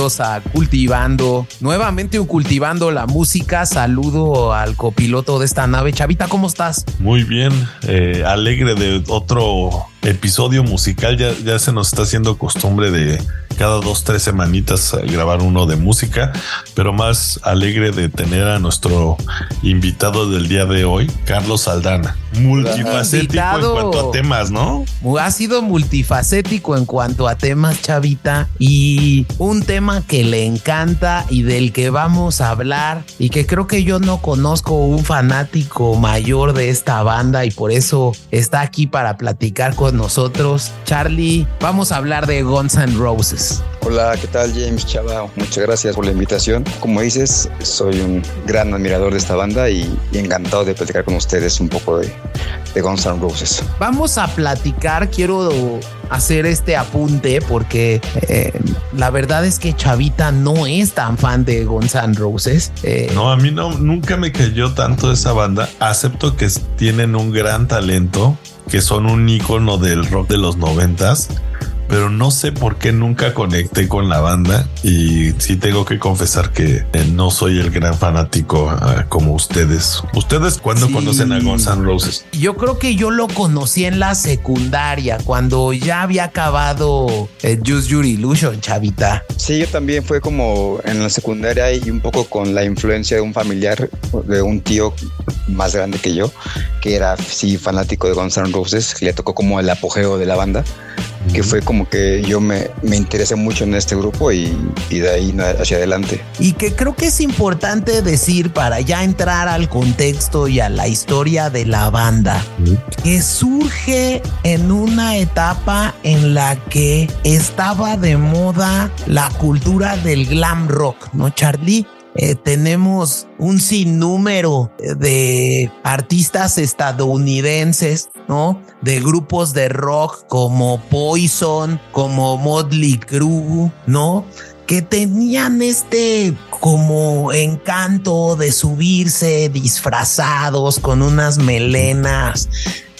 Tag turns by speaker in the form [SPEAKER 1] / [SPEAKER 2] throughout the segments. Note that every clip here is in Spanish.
[SPEAKER 1] A Cultivando. Nuevamente un Cultivando la Música. Saludo al copiloto de esta nave. Chavita, ¿cómo estás?
[SPEAKER 2] Muy bien, eh, alegre de otro episodio musical. Ya, ya se nos está haciendo costumbre de cada dos, tres semanitas grabar uno de música, pero más alegre de tener a nuestro invitado del día de hoy, Carlos Aldana. Multifacético en cuanto a temas, ¿no?
[SPEAKER 1] Ha sido multifacético en cuanto a temas, Chavita, y un tema que le encanta y del que vamos a hablar y que creo que yo no conozco un fanático mayor de esta banda y por eso está aquí para platicar con nosotros. Charlie, vamos a hablar de Guns N' Roses.
[SPEAKER 3] Hola, ¿qué tal James Chava? Muchas gracias por la invitación. Como dices, soy un gran admirador de esta banda y, encantado de platicar con ustedes un poco de, de Guns N' Roses.
[SPEAKER 1] Vamos a platicar, quiero hacer este apunte porque eh, la verdad es que Chavita no es tan fan de Guns N' Roses.
[SPEAKER 2] Eh, no, a mí no, nunca me cayó tanto esa banda. Acepto que tienen un gran talento, que son un icono del rock de los noventas pero no sé por qué nunca conecté con la banda y sí tengo que confesar que eh, no soy el gran fanático ah, como ustedes. ¿Ustedes cuándo conocen a Guns N' Roses?
[SPEAKER 1] Yo creo que yo lo conocí en la secundaria, cuando ya había acabado el eh, Just Your Illusion, chavita.
[SPEAKER 3] Sí, yo también fue como en la secundaria y un poco con la influencia de un familiar, de un tío más grande que yo, que era sí fanático de Guns N' Roses, que le tocó como el apogeo de la banda que fue como que yo me, me interesé mucho en este grupo y, y, de ahí hacia adelante.
[SPEAKER 1] Y que creo que es importante decir para ya entrar al contexto y a la historia de la banda, que surge en una etapa en la que estaba de moda la cultura del glam rock, ¿no, Charlie? Eh, tenemos un sinnúmero de artistas estadounidenses, ¿no? De grupos de rock como Poison, como Motley Crue, ¿no? que tenían este como encanto de subirse disfrazados con unas melenas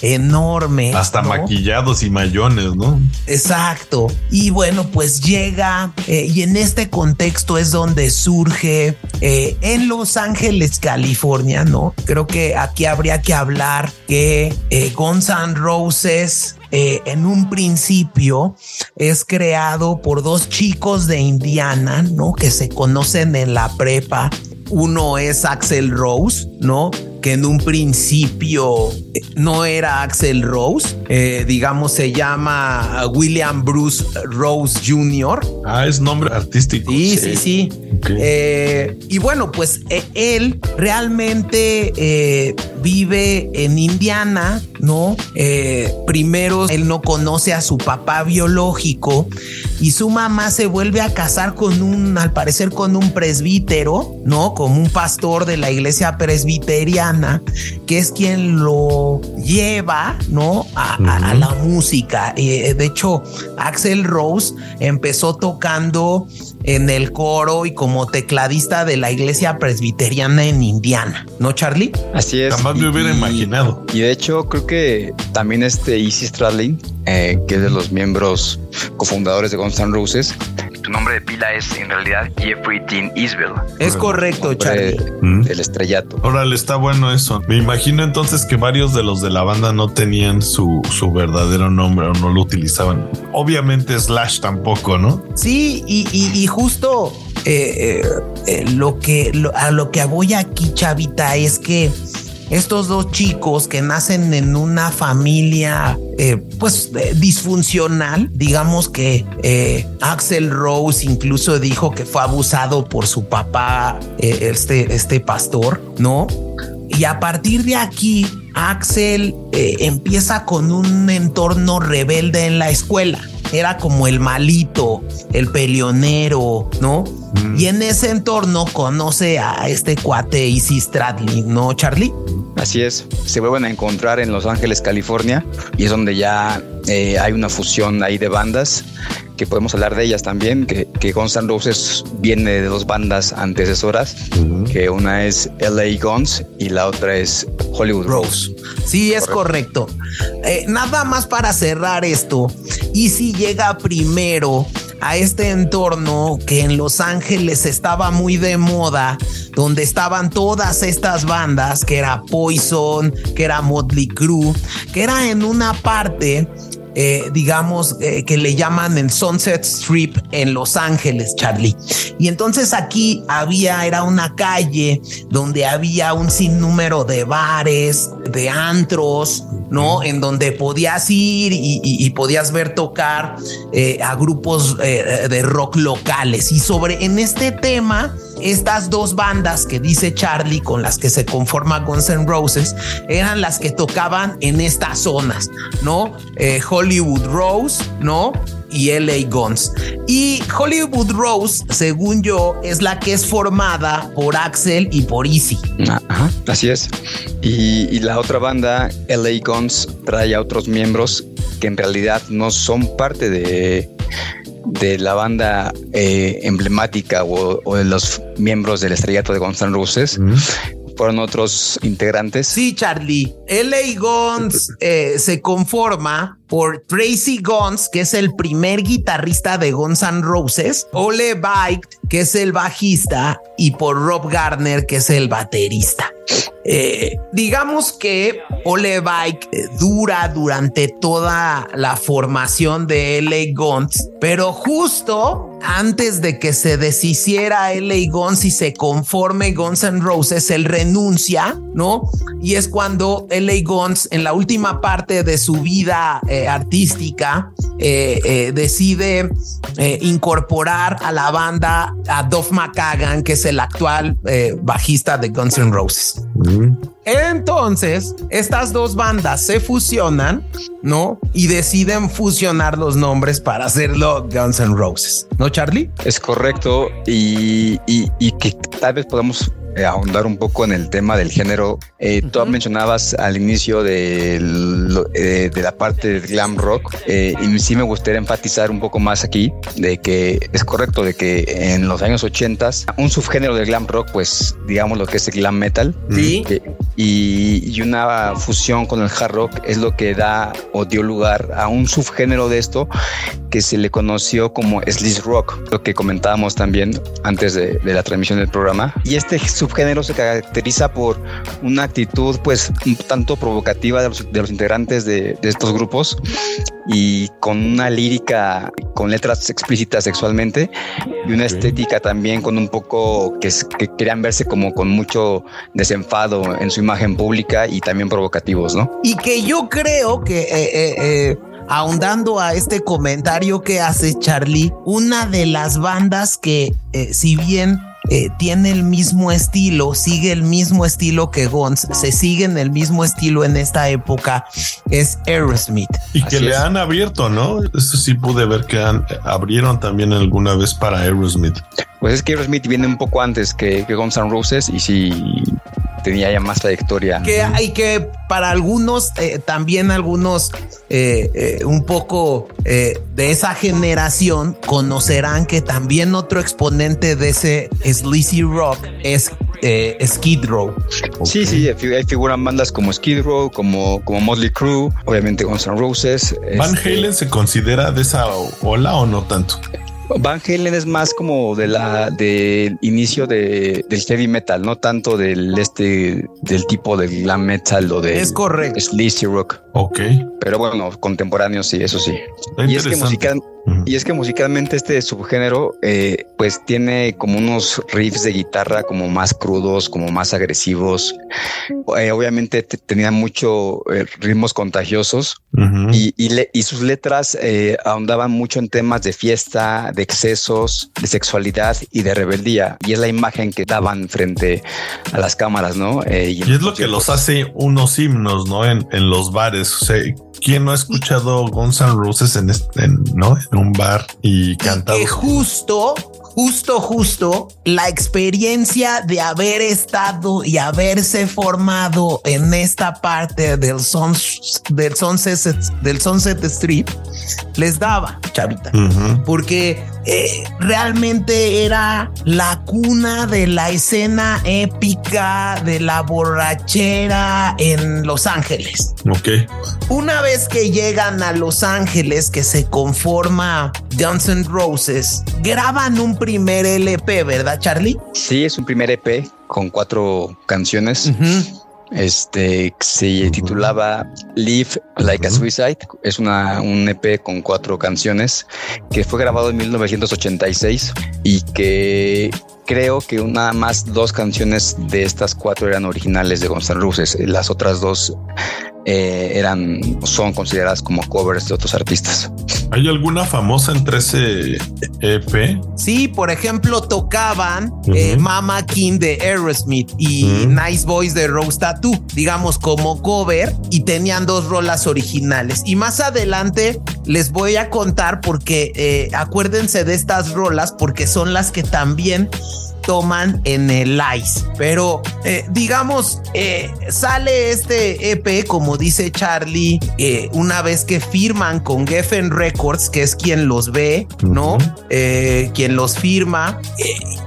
[SPEAKER 1] enorme.
[SPEAKER 2] Hasta maquillados y mayones, ¿no?
[SPEAKER 1] Exacto. Y bueno, pues llega eh, y en este contexto es donde surge eh, en Los Ángeles, California, ¿no? Creo que aquí habría que hablar que eh, Guns N' Roses en un principio es creado por dos chicos de Indiana, ¿no? Que se conocen en la prepa. Uno es Axel Rose, ¿no? que en un principio eh, no era Axel Rose, eh, digamos se llama William Bruce Rose Jr.
[SPEAKER 2] Ah, es nombre artístico.
[SPEAKER 1] Sí, sí, sí. Eh, y bueno, pues él realmente vive en Indiana, ¿no? primero él no conoce a su papá biológico y su mamá se vuelve a casar con un, al parecer con un presbítero, ¿no? Como un pastor de la iglesia presbiteriana que es quien lo lleva, ¿no? A, la música. Eh, de hecho, Axel Rose empezó tocando en el coro y como tecladista de la iglesia presbiteriana en Indiana, ¿no, Charlie?
[SPEAKER 3] Así es.
[SPEAKER 2] Jamás me hubiera imaginado.
[SPEAKER 3] Y de hecho, creo que también este Easy Stradlin, eh, que es de los miembros cofundadores de Guns N' Roses, tu nombre de pila es en realidad Jeffrey Dean Isbell.
[SPEAKER 1] Es correcto, Charlie.
[SPEAKER 3] Mm. El estrellato.
[SPEAKER 2] Órale, está bueno eso. Me imagino entonces que varios de los de la banda no tenían su, su verdadero nombre o no lo utilizaban. Obviamente Slash tampoco, ¿no?
[SPEAKER 1] Sí, y, y, justo eh, eh, eh, lo que a lo que voy aquí, Chavita, es que estos dos chicos que nacen en una familia eh, pues eh, disfuncional, digamos que eh, Axel Rose incluso dijo que fue abusado por su papá, este, este pastor, ¿no? Y a partir de aquí, Axel empieza con un entorno rebelde en la escuela era como el malito, el peleonero, ¿no? Mm. Y en ese entorno conoce a este cuate Easy Stradlin, ¿no, Charlie?
[SPEAKER 3] Así es, se vuelven a encontrar en Los Ángeles, California, y es donde ya eh, hay una fusión ahí de bandas que podemos hablar de ellas también, que, que Guns N' Roses viene de dos bandas antecesoras, que una es LA Guns y la otra es Hollywood Rose.
[SPEAKER 1] Sí, es correcto. Eh, nada más para cerrar esto, y si llega primero a este entorno que en Los Ángeles estaba muy de moda, donde estaban todas estas bandas, que era Poison, que era Motley Crue, que era en una parte eh, digamos, eh, que le llaman el Sunset Strip en Los Ángeles, Charlie. Y entonces aquí había, era una calle donde había un sinnúmero de bares, de antros, ¿no? En donde podías ir y, podías ver tocar eh, a grupos de rock locales. Y sobre, en este tema, estas dos bandas que dice Charlie con las que se conforma Guns N' Roses eran las que tocaban en estas zonas, ¿no? Eh, Hollywood Rose, ¿no? y LA Guns. Y Hollywood Rose, según yo, es la que es formada por Axel y por Easy.
[SPEAKER 3] Ajá, así es. Y, y, la otra banda, LA Guns, trae a otros miembros que en realidad no son parte de, de la banda eh, emblemática o, de los miembros del estrellato de Guns N' Roses. Fueron otros integrantes.
[SPEAKER 1] Sí, Charlie. LA Guns eh, se conforma por Tracy Guns, que es el primer guitarrista de Guns N' Roses, Ole Bike, que es el bajista, y por Rob Garner, que es el baterista. Eh, digamos que Ole Bike eh, dura durante toda la formación de LA Guns, pero justo antes de que se deshiciera LA Guns y se conforme Guns N' Roses, él renuncia, ¿no? Y es cuando LA Guns en la última parte de su vida eh, artística decide incorporar a la banda a Duff McKagan, que es el actual bajista de Guns N' Roses. Entonces, estas dos bandas se fusionan, ¿no? Y deciden fusionar los nombres para hacerlo Guns N' Roses, ¿no, Charlie?
[SPEAKER 3] Es correcto. Y, y que tal vez podamos eh, ahondar un poco en el tema del género. Eh, Tú mencionabas al inicio de, eh, de la parte del glam rock eh, y sí me gustaría enfatizar un poco más aquí de que es correcto de que en los años 80 un subgénero del glam rock, pues digamos lo que es el glam metal
[SPEAKER 1] ¿Sí?
[SPEAKER 3] y, y, una fusión con el hard rock es lo que da o dio lugar a un subgénero de esto que se le conoció como sleaze rock, lo que comentábamos también antes de, de la transmisión del programa. Y este subgénero se caracteriza por una actitud pues un tanto provocativa de los, integrantes de, estos grupos y con una lírica con letras explícitas sexualmente y una estética también con un poco que, que, querían verse como con mucho desenfado en su imagen pública y también provocativos, ¿no?
[SPEAKER 1] Y que yo creo que eh, eh, eh, ahondando a este comentario que hace Charlie, una de las bandas que si bien eh, tiene el mismo estilo, sigue el mismo estilo que Guns, se sigue en el mismo estilo en esta época, es Aerosmith.
[SPEAKER 2] Y que le han abierto, ¿no? Eso sí pude ver que abrieron también alguna vez para Aerosmith.
[SPEAKER 3] Pues es que Aerosmith viene un poco antes que, que Guns N' Roses y sí tenía ya más trayectoria.
[SPEAKER 1] Que hay que para algunos, eh, también algunos eh, eh, un poco de esa generación conocerán que también otro exponente de ese sleazy rock es Skid Row.
[SPEAKER 3] Sí, sí, hay figuran bandas como Skid Row, como, como Motley Crue, obviamente Guns N' Roses.
[SPEAKER 2] ¿Van este Halen se considera de esa ola o no tanto?
[SPEAKER 3] Van Halen es más como de la del inicio de, del heavy metal, no tanto del este del tipo de glam metal o de
[SPEAKER 1] es correcto
[SPEAKER 3] sleazy rock.
[SPEAKER 2] Ok.
[SPEAKER 3] Pero bueno, contemporáneo sí, eso sí. Y es que musical, y es que musicalmente este subgénero eh, pues tiene como unos riffs de guitarra como más crudos, como más agresivos. Eh, obviamente tenía mucho eh, ritmos contagiosos y, y, sus letras ahondaban mucho en temas de fiesta, de excesos, de sexualidad y de rebeldía. Y es la imagen que daban frente a las cámaras, ¿no?
[SPEAKER 2] y, es lo que los hace unos himnos, ¿no? En, en los bares. O sea, ¿Quién no ha escuchado Guns N' Roses en, este, ¿no? en un bar y cantado?
[SPEAKER 1] Que justo, justo, justo la experiencia de haber estado y haberse formado en esta parte del, son, del, sunset, del Sunset Strip les daba, chavita, porque eh, realmente era la cuna de la escena épica de la borrachera en Los Ángeles.
[SPEAKER 2] Ok.
[SPEAKER 1] Una vez que llegan a Los Ángeles, que se conforma Guns N' Roses, graban un primer LP, ¿verdad, Charlie?
[SPEAKER 3] Sí, es un primer EP con cuatro canciones. Este se titulaba Live Like a Suicide. Es una, un EP con cuatro canciones que fue grabado en 1986 y que creo que nada más dos canciones de estas cuatro eran originales de Guns N' Roses. Las otras dos eh, eran, son consideradas como covers de otros artistas.
[SPEAKER 2] ¿Hay alguna famosa entre ese EP?
[SPEAKER 1] Sí, por ejemplo, tocaban eh, Mama King de Aerosmith y Nice Boys de Rose Tattoo, digamos como cover, y tenían dos rolas originales. Y más adelante les voy a contar porque eh, acuérdense de estas rolas porque son las que también toman en el ICE. Pero eh, digamos, eh, sale este EP, como dice Charlie, eh, una vez que firman con Geffen Records, que es quien los ve, ¿no? quien los firma.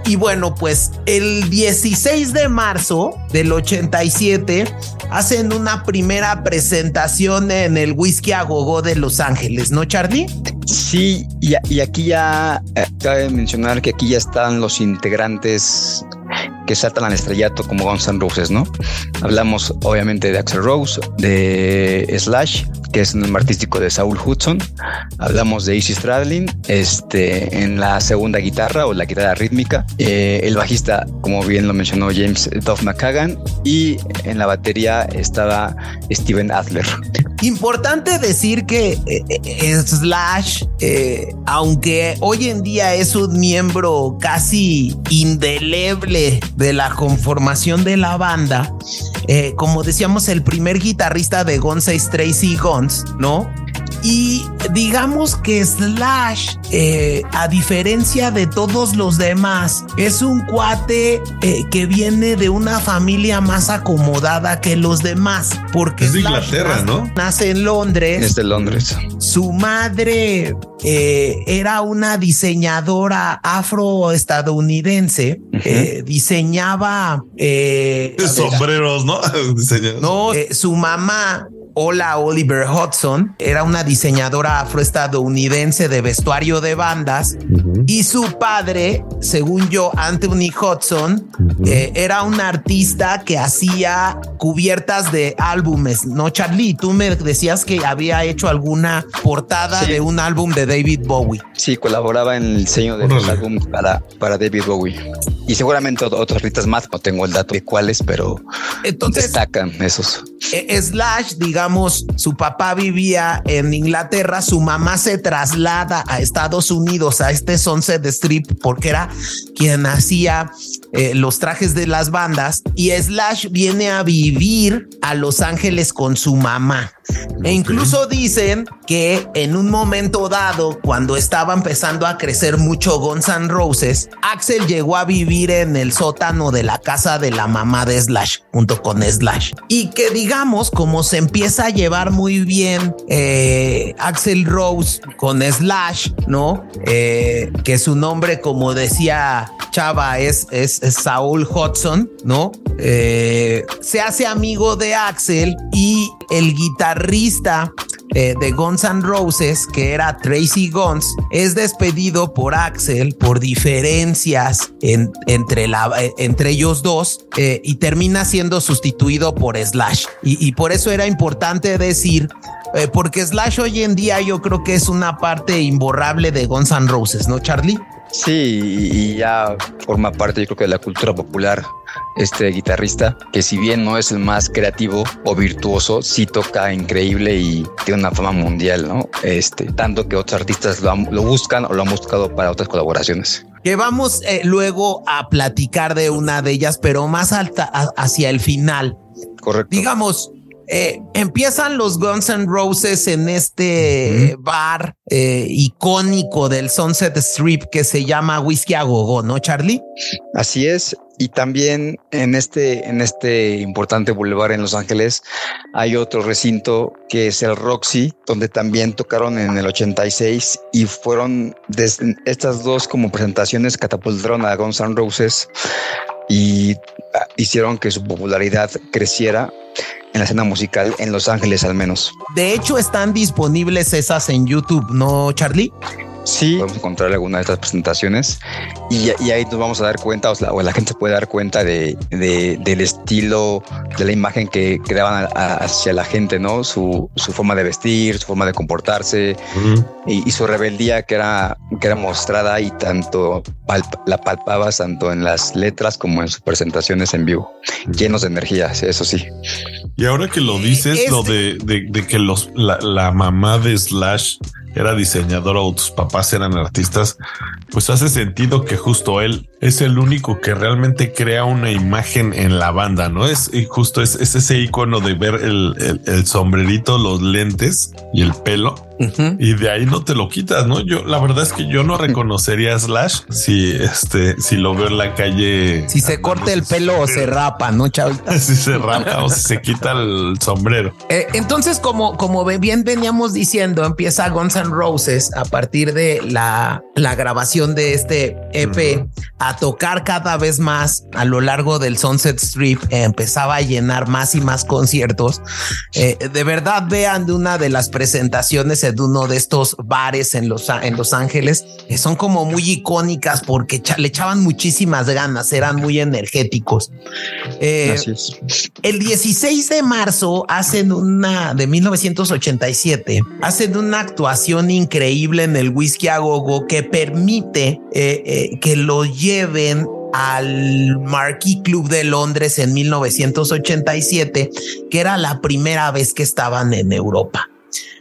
[SPEAKER 1] y bueno, pues el 16 de marzo del 87 hacen una primera presentación en el Whisky a Gogo de Los Ángeles, ¿no, Charlie?
[SPEAKER 3] Sí, y, y aquí ya cabe mencionar que aquí ya están los integrantes que saltan al estrellato como Guns N' Roses, ¿no? Hablamos obviamente de Axel Rose, de Slash, que es un nombre artístico de Saul Hudson. Hablamos de Easy Stradlin, este, en la segunda guitarra o la guitarra rítmica. Eh, el bajista, como bien lo mencionó James Duff McCagan, y en la batería estaba Steven Adler.
[SPEAKER 1] Importante decir que eh, eh, Slash, aunque hoy en día es un miembro casi indeleble de la conformación de la banda, como decíamos, el primer guitarrista de Guns Tracy Guns, ¿no? Y digamos que Slash, eh, a diferencia de todos los demás, es un cuate eh, que viene de una familia más acomodada que los demás. Porque
[SPEAKER 2] es de Inglaterra, ¿no?
[SPEAKER 1] Nace en Londres.
[SPEAKER 3] Es de Londres.
[SPEAKER 1] Su madre eh, era una diseñadora afroestadounidense. diseñaba
[SPEAKER 2] sombreros, ¿no?
[SPEAKER 1] no, su mamá Hola Oliver Hudson era una diseñadora afroestadounidense de vestuario de bandas y su padre, según yo, Anthony Hudson, eh, era un artista que hacía cubiertas de álbumes. No, Charlie, tú me decías que había hecho alguna portada de un álbum de David Bowie.
[SPEAKER 3] Sí, colaboraba en el diseño del álbum para, para David Bowie. Y seguramente otros artistas más, no tengo el dato de cuáles, pero Entonces, destacan esos.
[SPEAKER 1] E, Slash, digamos, su papá vivía en Inglaterra, su mamá se traslada a Estados Unidos, a este Sunset Strip, porque era quien hacía eh, los trajes de las bandas y Slash viene a vivir a Los Ángeles con su mamá. E incluso dicen que en un momento dado, cuando estaba empezando a crecer mucho Guns N' Roses, Axel llegó a vivir en el sótano de la casa de la mamá de Slash, junto con Slash. Y que digamos, como se empieza a llevar muy bien eh, Axel Rose con Slash, ¿no? Eh, que su nombre, como decía Chava, es, es, Saul Hudson, ¿no? Eh, se hace amigo de Axel y el guitarrista eh, de Guns N' Roses, que era Tracy Guns, es despedido por Axel por diferencias entre, eh, entre ellos dos eh, y termina siendo sustituido por Slash. Y, por eso era importante decir porque Slash hoy en día yo creo que es una parte imborrable de Guns N' Roses, ¿no, Charlie?
[SPEAKER 3] Sí, y ya forma parte, yo creo que de la cultura popular este guitarrista, que si bien no es el más creativo o virtuoso, sí toca increíble y tiene una fama mundial, ¿no? Este, tanto que otros artistas lo, buscan o lo han buscado para otras colaboraciones.
[SPEAKER 1] Que vamos eh, luego a platicar de una de ellas, pero más alta hacia el final.
[SPEAKER 3] Correcto.
[SPEAKER 1] Digamos, eh, empiezan los Guns N' Roses en este bar eh, icónico del Sunset Strip que se llama Whisky a Gogo, ¿no, Charlie?
[SPEAKER 3] Así es. Y también en este, en este importante boulevard en Los Ángeles hay otro recinto que es el Roxy, donde también tocaron en el 86 y fueron estas dos como presentaciones catapultaron a Guns N' Roses y hicieron que su popularidad creciera en la escena musical en Los Ángeles al menos.
[SPEAKER 1] De hecho, están disponibles esas en YouTube, ¿no, Charlie?
[SPEAKER 3] Sí, podemos encontrar alguna de estas presentaciones y, ahí nos vamos a dar cuenta, o, la, gente puede dar cuenta de, del estilo, de la imagen que, creaban hacia la gente, ¿no? Su, forma de vestir, su forma de comportarse y, su rebeldía que era, que era mostrada y tanto la palpabas tanto en las letras como en sus presentaciones en vivo, llenos de energía, eso sí.
[SPEAKER 2] Y ahora que lo dices, lo de, de, que los, la, la mamá de Slash era diseñador o tus papás eran artistas, pues hace sentido que justo él es el único que realmente crea una imagen en la banda, ¿no? Es y justo es, ese icono de ver el, el, sombrerito, los lentes y el pelo. Y de ahí no te lo quitas, ¿no? Yo la verdad es que yo no reconocería a Slash si este si lo veo en la calle.
[SPEAKER 1] Si se corta el pelo o se rapa, ¿no, chavita?
[SPEAKER 2] si se rapa o si se quita el sombrero.
[SPEAKER 1] Eh, entonces, como, como bien veníamos diciendo, empieza Guns N' Roses a partir de la, la grabación de este EP a tocar cada vez más a lo largo del Sunset Strip, empezaba a llenar más y más conciertos. Eh, de verdad, vean de una de las presentaciones de uno de estos bares en Los, en los Ángeles, que son como muy icónicas porque le echaban muchísimas ganas, eran muy energéticos. Eh, el 16 de marzo hacen una de 1987, hacen una actuación increíble en el Whisky a Gogo que permite eh, que lo lleve ven al Marquis Club de Londres en 1987, que era la primera vez que estaban en Europa.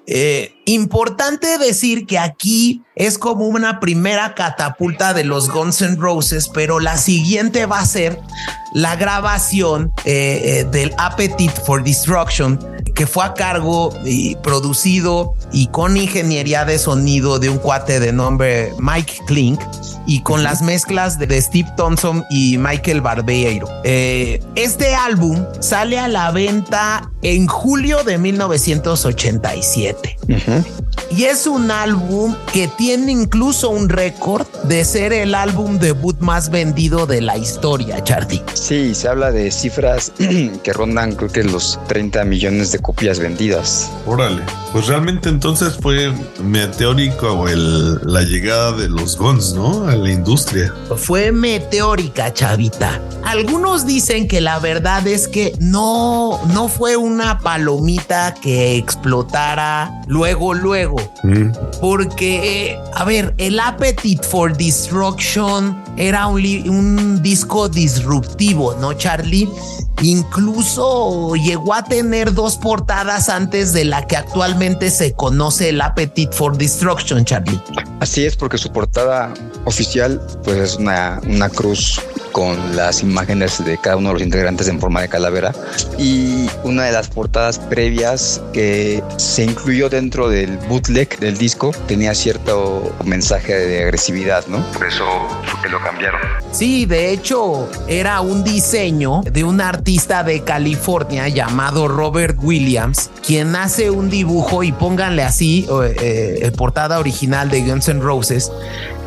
[SPEAKER 1] Eh, importante decir que aquí es como una primera catapulta de los Guns N' Roses, pero la siguiente va a ser la grabación eh, eh, del Appetite for Destruction, que fue a cargo y producido y con ingeniería de sonido de un cuate de nombre Mike Klink y con las mezclas de Steve Thompson y Michael Barbeiro. Este álbum sale a la venta en julio de 1987. Y es un álbum que tiene incluso un récord de ser el álbum debut más vendido de la historia, Charlie.
[SPEAKER 3] Sí, se habla de cifras que rondan creo que los 30 millones de copias vendidas.
[SPEAKER 2] Órale, pues realmente entonces fue meteórico el, la llegada de los Guns, ¿no? A la industria.
[SPEAKER 1] Fue meteórica, chavita. Algunos dicen que la verdad es que no, no fue una palomita que explotara luego, luego. Mm. Porque, a ver, el Appetite for Destruction era un, un disco disruptivo, ¿no, Charlie? Incluso llegó a tener dos portadas antes de la que actualmente se conoce el Appetite for Destruction, Charlie.
[SPEAKER 3] Así es, porque su portada oficial pues es una, una cruz con las imágenes de cada uno de los integrantes en forma de calavera y una de las portadas previas que se incluyó dentro del bootleg del disco tenía cierto mensaje de agresividad, ¿no? Por eso fue que lo cambiaron.
[SPEAKER 1] Sí, de hecho era un diseño de un artista de California llamado Robert Williams, quien hace un dibujo y pónganle así eh, eh portada original de Guns N' Roses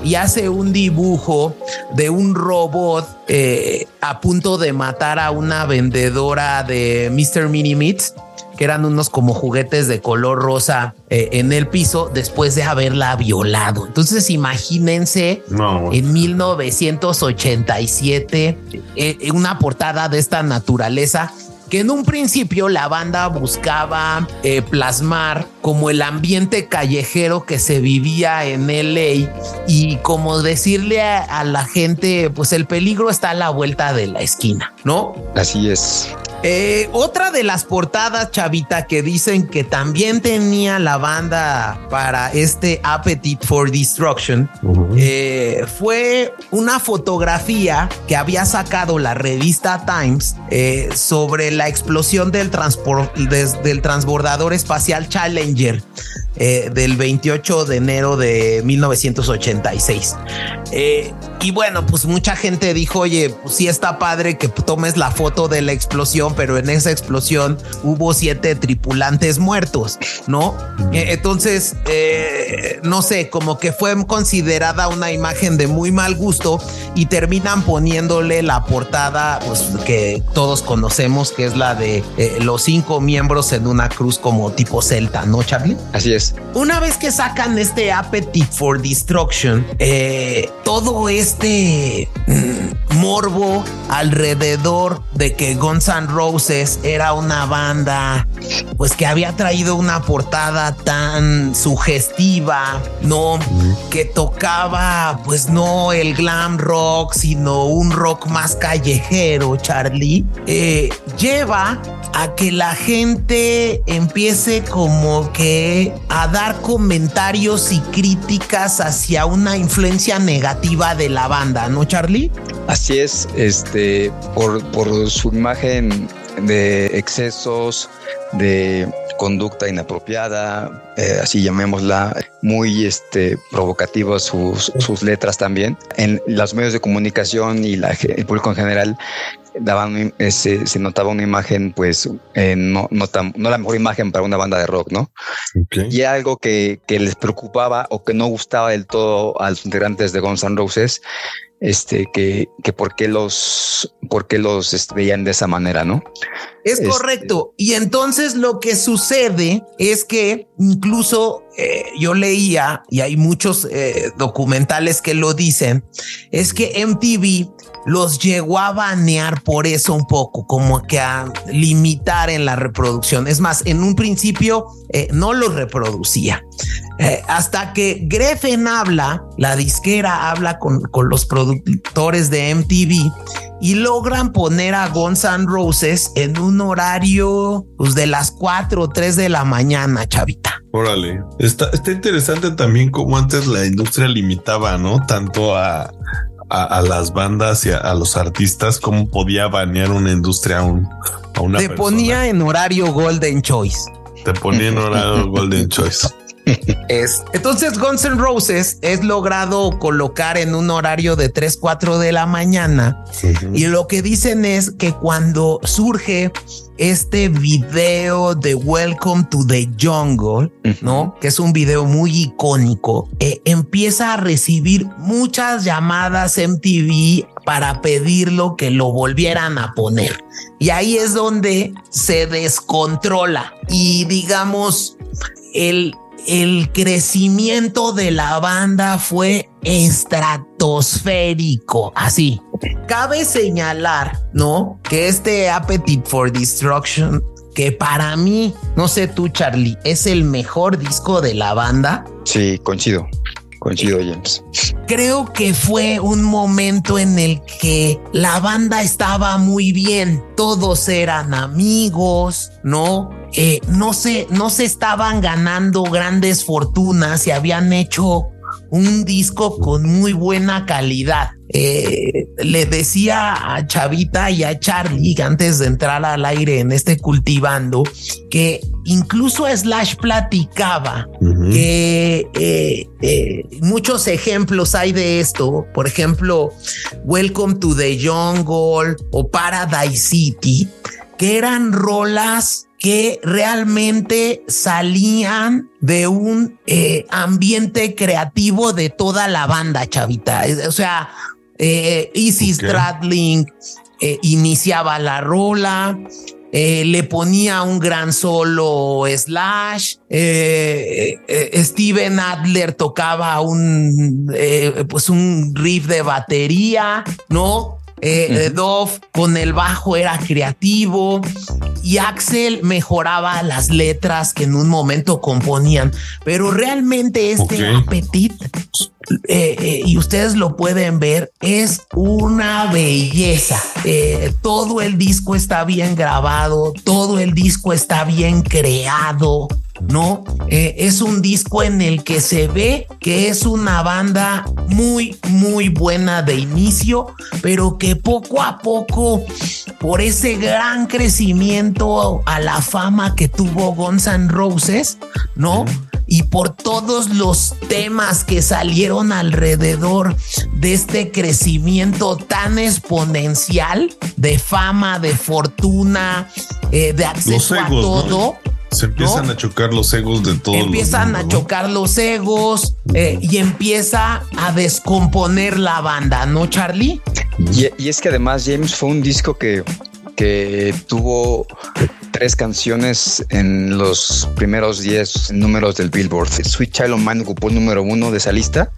[SPEAKER 1] y hace un dibujo de un robot eh, a punto de matar a una vendedora de Mr. Mini Meats que eran unos como juguetes de color rosa eh, en el piso después de haberla violado. Entonces imagínense en 1987 eh, una portada de esta naturaleza que en un principio la banda buscaba eh, plasmar como el ambiente callejero que se vivía en LA y como decirle a, la gente, pues el peligro está a la vuelta de la esquina, ¿no?
[SPEAKER 3] Así es.
[SPEAKER 1] Eh, otra de las portadas, chavita, que dicen que también tenía la banda para este Appetite for Destruction, eh, fue una fotografía que había sacado la revista Times eh, sobre la explosión del, del transbordador espacial Challenger eh, del 28 de enero de 1986. Eh, y bueno, pues mucha gente dijo, oye, pues sí está padre que tomes la foto de la explosión, pero en esa explosión hubo siete tripulantes muertos, ¿no? Eh, entonces, no sé, como que fue considerada una imagen de muy mal gusto y terminan poniéndole la portada, pues que todos conocemos, que es la de los cinco miembros en una cruz como tipo celta, ¿no, Charlie?
[SPEAKER 3] Así es.
[SPEAKER 1] Una vez que sacan este Appetite for Destruction, eh, todo este mm, morbo alrededor de que Guns N' Roses era una banda, pues que había traído una portada tan sugestiva, no que tocaba, pues no el glam rock, sino un rock más callejero, Charlie, eh, lleva a que la gente empiece como que a dar comentarios y críticas hacia una influencia negativa de la banda, ¿no, Charlie?
[SPEAKER 3] Así es, este, por, por su imagen de excesos, de conducta inapropiada, eh, así llamémosla, muy este, provocativas sus, sus, letras también. En los medios de comunicación y la, el público en general daban, eh, se, se, notaba una imagen, pues, eh, no, no, tan, no la mejor imagen para una banda de rock, ¿no? Y algo que, que les preocupaba o que no gustaba del todo a los integrantes de Guns N' Roses este, que, que por qué los, por qué los este, veían de esa manera, ¿no?
[SPEAKER 1] Es este, correcto. Y entonces lo que sucede es que incluso eh, yo leía, y hay muchos eh, documentales que lo dicen, es que MTV los llegó a banear por eso un poco, como que a limitar en la reproducción. Es más, en un principio eh, no los reproducía. Eh, hasta que Grefen habla, la disquera habla con, con, los productores de MTV y logran poner a Guns N' Roses en un horario pues, de las 4 o 3 de la mañana, chavita.
[SPEAKER 2] Órale, está, está interesante también cómo antes la industria limitaba, ¿no? Tanto a, a, las bandas y a, los artistas, cómo podía banear una industria a, un, a una
[SPEAKER 1] Te ponía en horario Golden Choice.
[SPEAKER 2] Te ponía en horario Golden Choice.
[SPEAKER 1] Es, entonces Guns N' Roses es logrado colocar en un horario de 3, 4 de la mañana y lo que dicen es que cuando surge este video de Welcome to the Jungle, ¿no? Que es un video muy icónico, eh, empieza a recibir muchas llamadas MTV para pedirlo que lo volvieran a poner. Y ahí es donde se descontrola y digamos, el el crecimiento de la banda fue estratosférico, así. Cabe señalar, ¿no? Que este Appetite for Destruction, que para mí, no sé tú, Charlie, es el mejor disco de la banda.
[SPEAKER 3] Sí, coincido. James.
[SPEAKER 1] Creo que fue un momento en el que la banda estaba muy bien. Todos eran amigos, ¿no? Eh, no se, no se estaban ganando grandes fortunas y habían hecho un disco con muy buena calidad. Eh, le decía a Chavita y a Charlie antes de entrar al aire en este cultivando que incluso Slash platicaba que eh, eh, muchos ejemplos hay de esto. Por ejemplo, Welcome to the Jungle o Paradise City, que eran rolas que realmente salían de un ambiente creativo de toda la banda, chavita. O sea, eh, Easy Stradling eh, iniciaba la rola, eh, le ponía un gran solo slash, eh, Steven Adler tocaba un, pues un riff de batería, ¿no? Eh, Dove con el bajo era creativo y Axel mejoraba las letras que en un momento componían, pero realmente este Appetit eh, eh, y ustedes lo pueden ver, es una belleza. Eh, todo el disco está bien grabado, todo el disco está bien creado. ¿No? es un disco en el que se ve que es una banda muy, muy buena de inicio, pero que poco a poco, por ese gran crecimiento a la fama que tuvo Guns N' Roses, ¿no? y por todos los temas que salieron alrededor de este crecimiento tan exponencial de fama, de fortuna, eh, de acceso a todo.
[SPEAKER 2] Se empiezan a chocar los egos de todos.
[SPEAKER 1] Empiezan a chocar los egos eh, y empieza a descomponer la banda, ¿no, Charlie?
[SPEAKER 3] Y, y, es que además James fue un disco que, que tuvo tres canciones en los primeros 10 números del Billboard. Sweet Child of Mine ocupó el número uno de esa lista.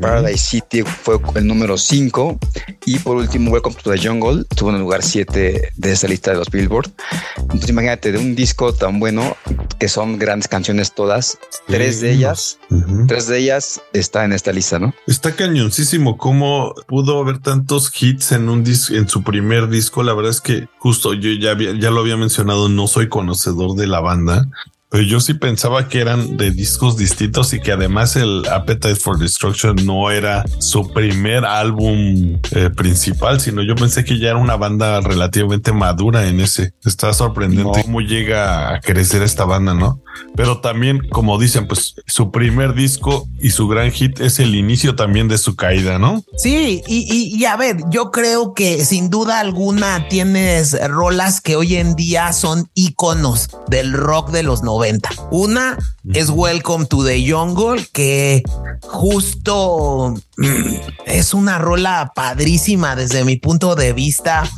[SPEAKER 3] Paradise City fue el número 5. Y por último, Welcome to the Jungle tuvo en el lugar 7 de esa lista de los Billboard. Entonces, imagínate, de un disco tan bueno que son grandes canciones todas, tres de ellas, tres de ellas está en esta lista, ¿no?
[SPEAKER 2] Está cañoncísimo cómo pudo haber tantos hits en un en su primer disco. La verdad es que justo yo ya, ya lo había mencionado, no soy conocedor de la banda, pero yo sí pensaba que eran de discos distintos y que además el Appetite for Destruction no era su primer álbum eh, principal, sino yo pensé que ya era una banda relativamente madura en ese. Está sorprendente cómo llega a crecer esta banda, ¿no? Pero también, como dicen, pues su primer disco y su gran hit es el inicio también de su caída, ¿no?
[SPEAKER 1] Sí, y, y a ver, yo creo que sin duda alguna tienes rolas que hoy en día son íconos del rock de los 90 una es Welcome to the Jungle, que justo mm, es una rola padrísima desde mi punto de vista,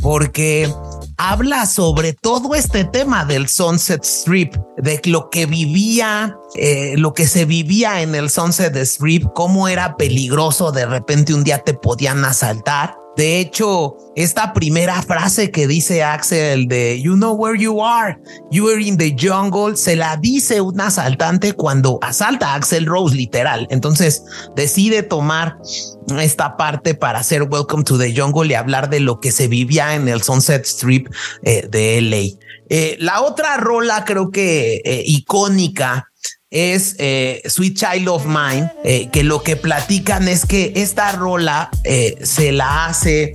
[SPEAKER 1] porque habla sobre todo este tema del Sunset Strip, de lo que vivía, eh, lo que se vivía en el Sunset Strip, cómo era peligroso, de repente un día te podían asaltar de hecho, esta primera frase que dice Axel de You know where you are, you are in the jungle, se la dice un asaltante cuando asalta a Axel Rose, literal. Entonces decide tomar esta parte para hacer Welcome to the Jungle y hablar de lo que se vivía en el Sunset Strip eh, de LA. Eh, la otra rola creo que eh, icónica es eh, Sweet Child of Mine, eh, que lo que platican es que esta rola eh, se la hace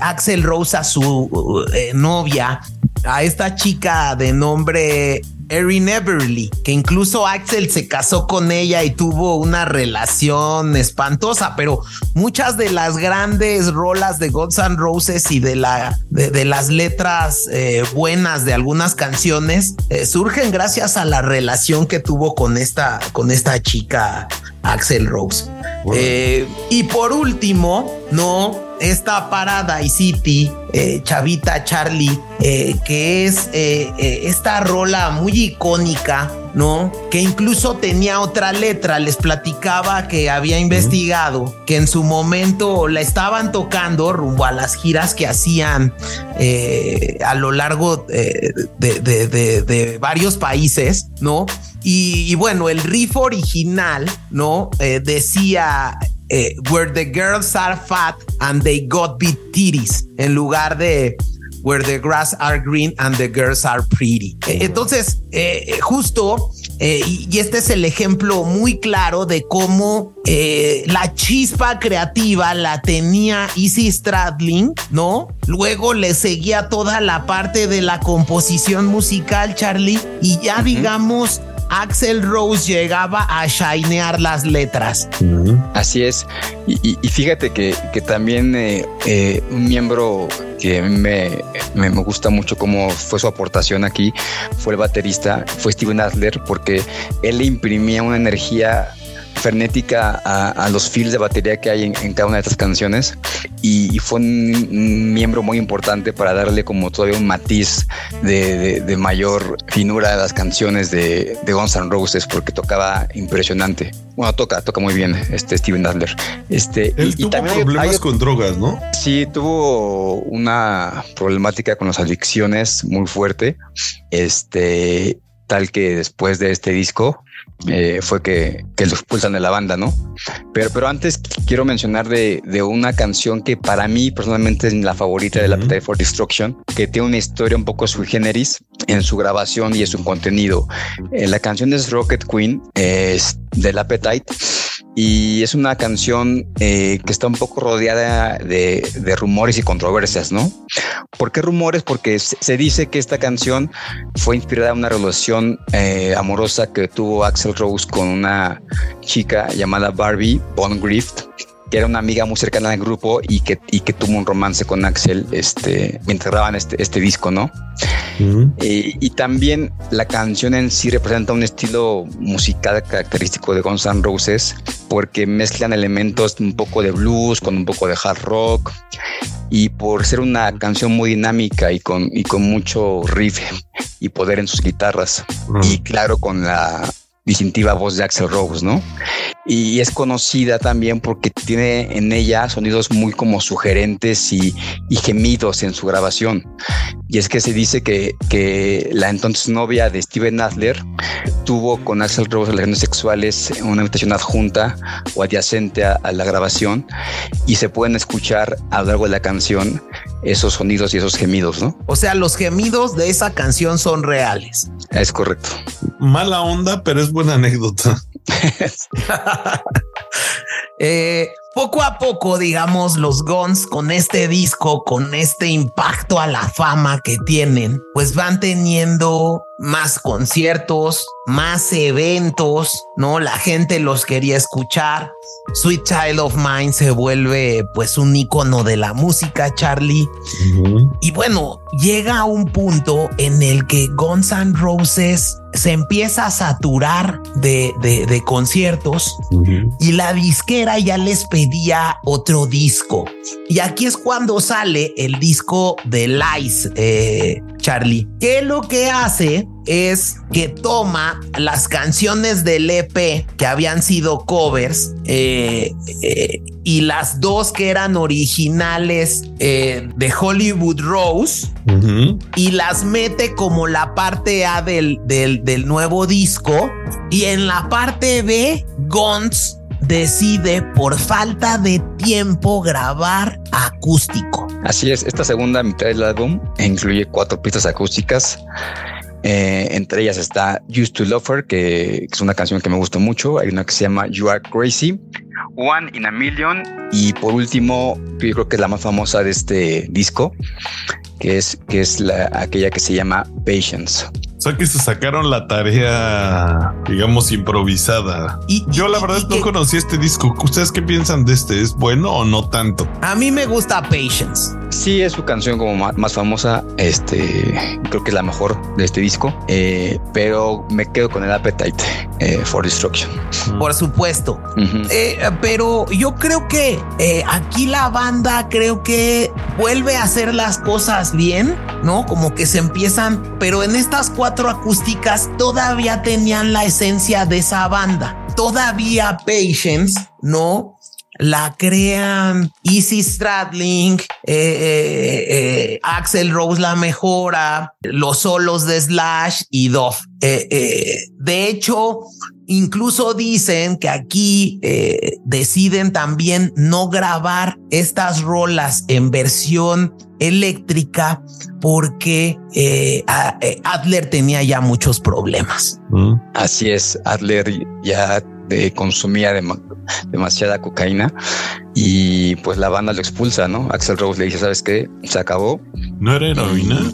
[SPEAKER 1] Axel Rose a su novia, a esta chica de nombre Erin Everly, que incluso Axel se casó con ella y tuvo una relación espantosa, pero muchas de las grandes rolas de Gods and Roses y de, la, de, las letras eh, buenas de algunas canciones eh, surgen gracias a la relación que tuvo con esta, con esta chica Axel Rose. Eh, y por último, no, esta Paradise City, eh, Chavita Charlie, eh, que es esta rola muy icónica, ¿no? Que incluso tenía otra letra, les platicaba que había investigado, que en su momento la estaban tocando rumbo a las giras que hacían a lo largo de varios países, ¿no? Y, bueno, el riff original, ¿no? Eh, decía eh, Where the girls are fat and they got big titties, en lugar de Where the grass are green and the girls are pretty. Eh, entonces, justo, y, este es el ejemplo muy claro de cómo la chispa creativa la tenía Easy Stradling, ¿no? Luego le seguía toda la parte de la composición musical, Charlie, y ya digamos Axel Rose llegaba a shinear las letras.
[SPEAKER 3] Así es. Y, fíjate que, también eh, eh, un miembro que me, me, gusta mucho cómo fue su aportación aquí fue el baterista, fue Steven Adler, porque él le imprimía una energía frenética a, los feels de batería que hay en, cada una de estas canciones y, fue un, miembro muy importante para darle como todavía un matiz de, mayor finura a las canciones de, de Guns N' Roses porque tocaba impresionante. Bueno, toca, toca muy bien este Steven Adler. Este,
[SPEAKER 2] Él tuvo problemas con drogas, ¿no?
[SPEAKER 3] Sí, tuvo una problemática con las adicciones muy fuerte. Este, tal que después de este disco eh, fue que, que, lo expulsan de la banda, ¿no? Pero, pero antes quiero mencionar de, de una canción que para mí personalmente es la favorita de la Appetite for Destruction, que tiene una historia un poco sui generis en su grabación y en su contenido. Eh, la canción es Rocket Queen, es del Appetite y es una canción eh, que está un poco rodeada de, de, rumores y controversias, ¿no? ¿Por qué rumores? Porque se dice que esta canción fue inspirada en una relación eh, amorosa que tuvo Axel Rose con una chica llamada Barbie Von que era una amiga muy cercana del grupo y que, y que tuvo un romance con Axel este, mientras grababan este, este disco, ¿no? y, también la canción en sí representa un estilo musical característico de Guns N' Roses porque mezclan elementos un poco de blues con un poco de hard rock y por ser una canción muy dinámica y con, y con mucho riff y poder en sus guitarras y claro con la distintiva voz de Axel Rose, ¿no? Y es conocida también porque tiene en ella sonidos muy como sugerentes y, gemidos en su grabación. Y es que se dice que, que, la entonces novia de Steven Adler tuvo con Axel Rose relaciones sexuales en una habitación adjunta o adyacente a, a la grabación y se pueden escuchar a lo largo de la canción esos sonidos y esos gemidos, ¿no?
[SPEAKER 1] O sea, los gemidos de esa canción son reales.
[SPEAKER 3] Es correcto.
[SPEAKER 2] Mala onda, pero es buena anécdota.
[SPEAKER 1] eh, poco a poco, digamos, los Guns con este disco, con este impacto a la fama que tienen, pues van teniendo más conciertos, más eventos, ¿no? La gente los quería escuchar. Sweet Child of Mine se vuelve pues un icono de la música, Charlie. Y bueno, llega a un punto en el que Guns N' Roses se empieza a saturar de, de, conciertos y la disquera ya les pedía otro disco. Y aquí es cuando sale el disco de Lies, eh, Charlie, que lo que hace es que toma las canciones del EP que habían sido covers eh, eh, y las dos que eran originales de Hollywood Rose y las mete como la parte A del, del, del nuevo disco y en la parte B Guns decide por falta de tiempo grabar acústico.
[SPEAKER 3] Así es, esta segunda mitad del álbum incluye cuatro pistas acústicas. Eh, entre ellas está Used to Love Her, que es una canción que me gusta mucho. Hay una que se llama You Are Crazy, One in a Million y por último, yo creo que es la más famosa de este disco, que es, que es la, aquella que se llama Patience.
[SPEAKER 2] O sea que se sacaron la tarea, digamos, improvisada. Y yo la verdad no conocí este disco. ¿Ustedes qué piensan de este? ¿Es bueno o no tanto?
[SPEAKER 1] A mí me gusta Patience.
[SPEAKER 3] Sí, es su canción como más, famosa. Este creo que es la mejor de este disco, eh, pero me quedo con el Appetite eh, for Destruction.
[SPEAKER 1] Por supuesto. Eh, pero yo creo que aquí la banda creo que vuelve a hacer las cosas bien, no como que se empiezan, pero en estas cuatro acústicas todavía tenían la esencia de esa banda. Todavía Patience, ¿no? La crean Easy Stradling, eh, eh, eh, Axel Rose la mejora, los solos de Slash y Dove. de hecho, Incluso dicen que aquí eh, deciden también no grabar estas rolas en versión eléctrica porque eh, eh, Adler tenía ya muchos problemas.
[SPEAKER 3] Mm. Así es, Adler ya consumía demasiada cocaína y pues la banda lo expulsa, ¿no? Axel Rose le dice, ¿sabes qué? Se acabó.
[SPEAKER 2] ¿No era heroína?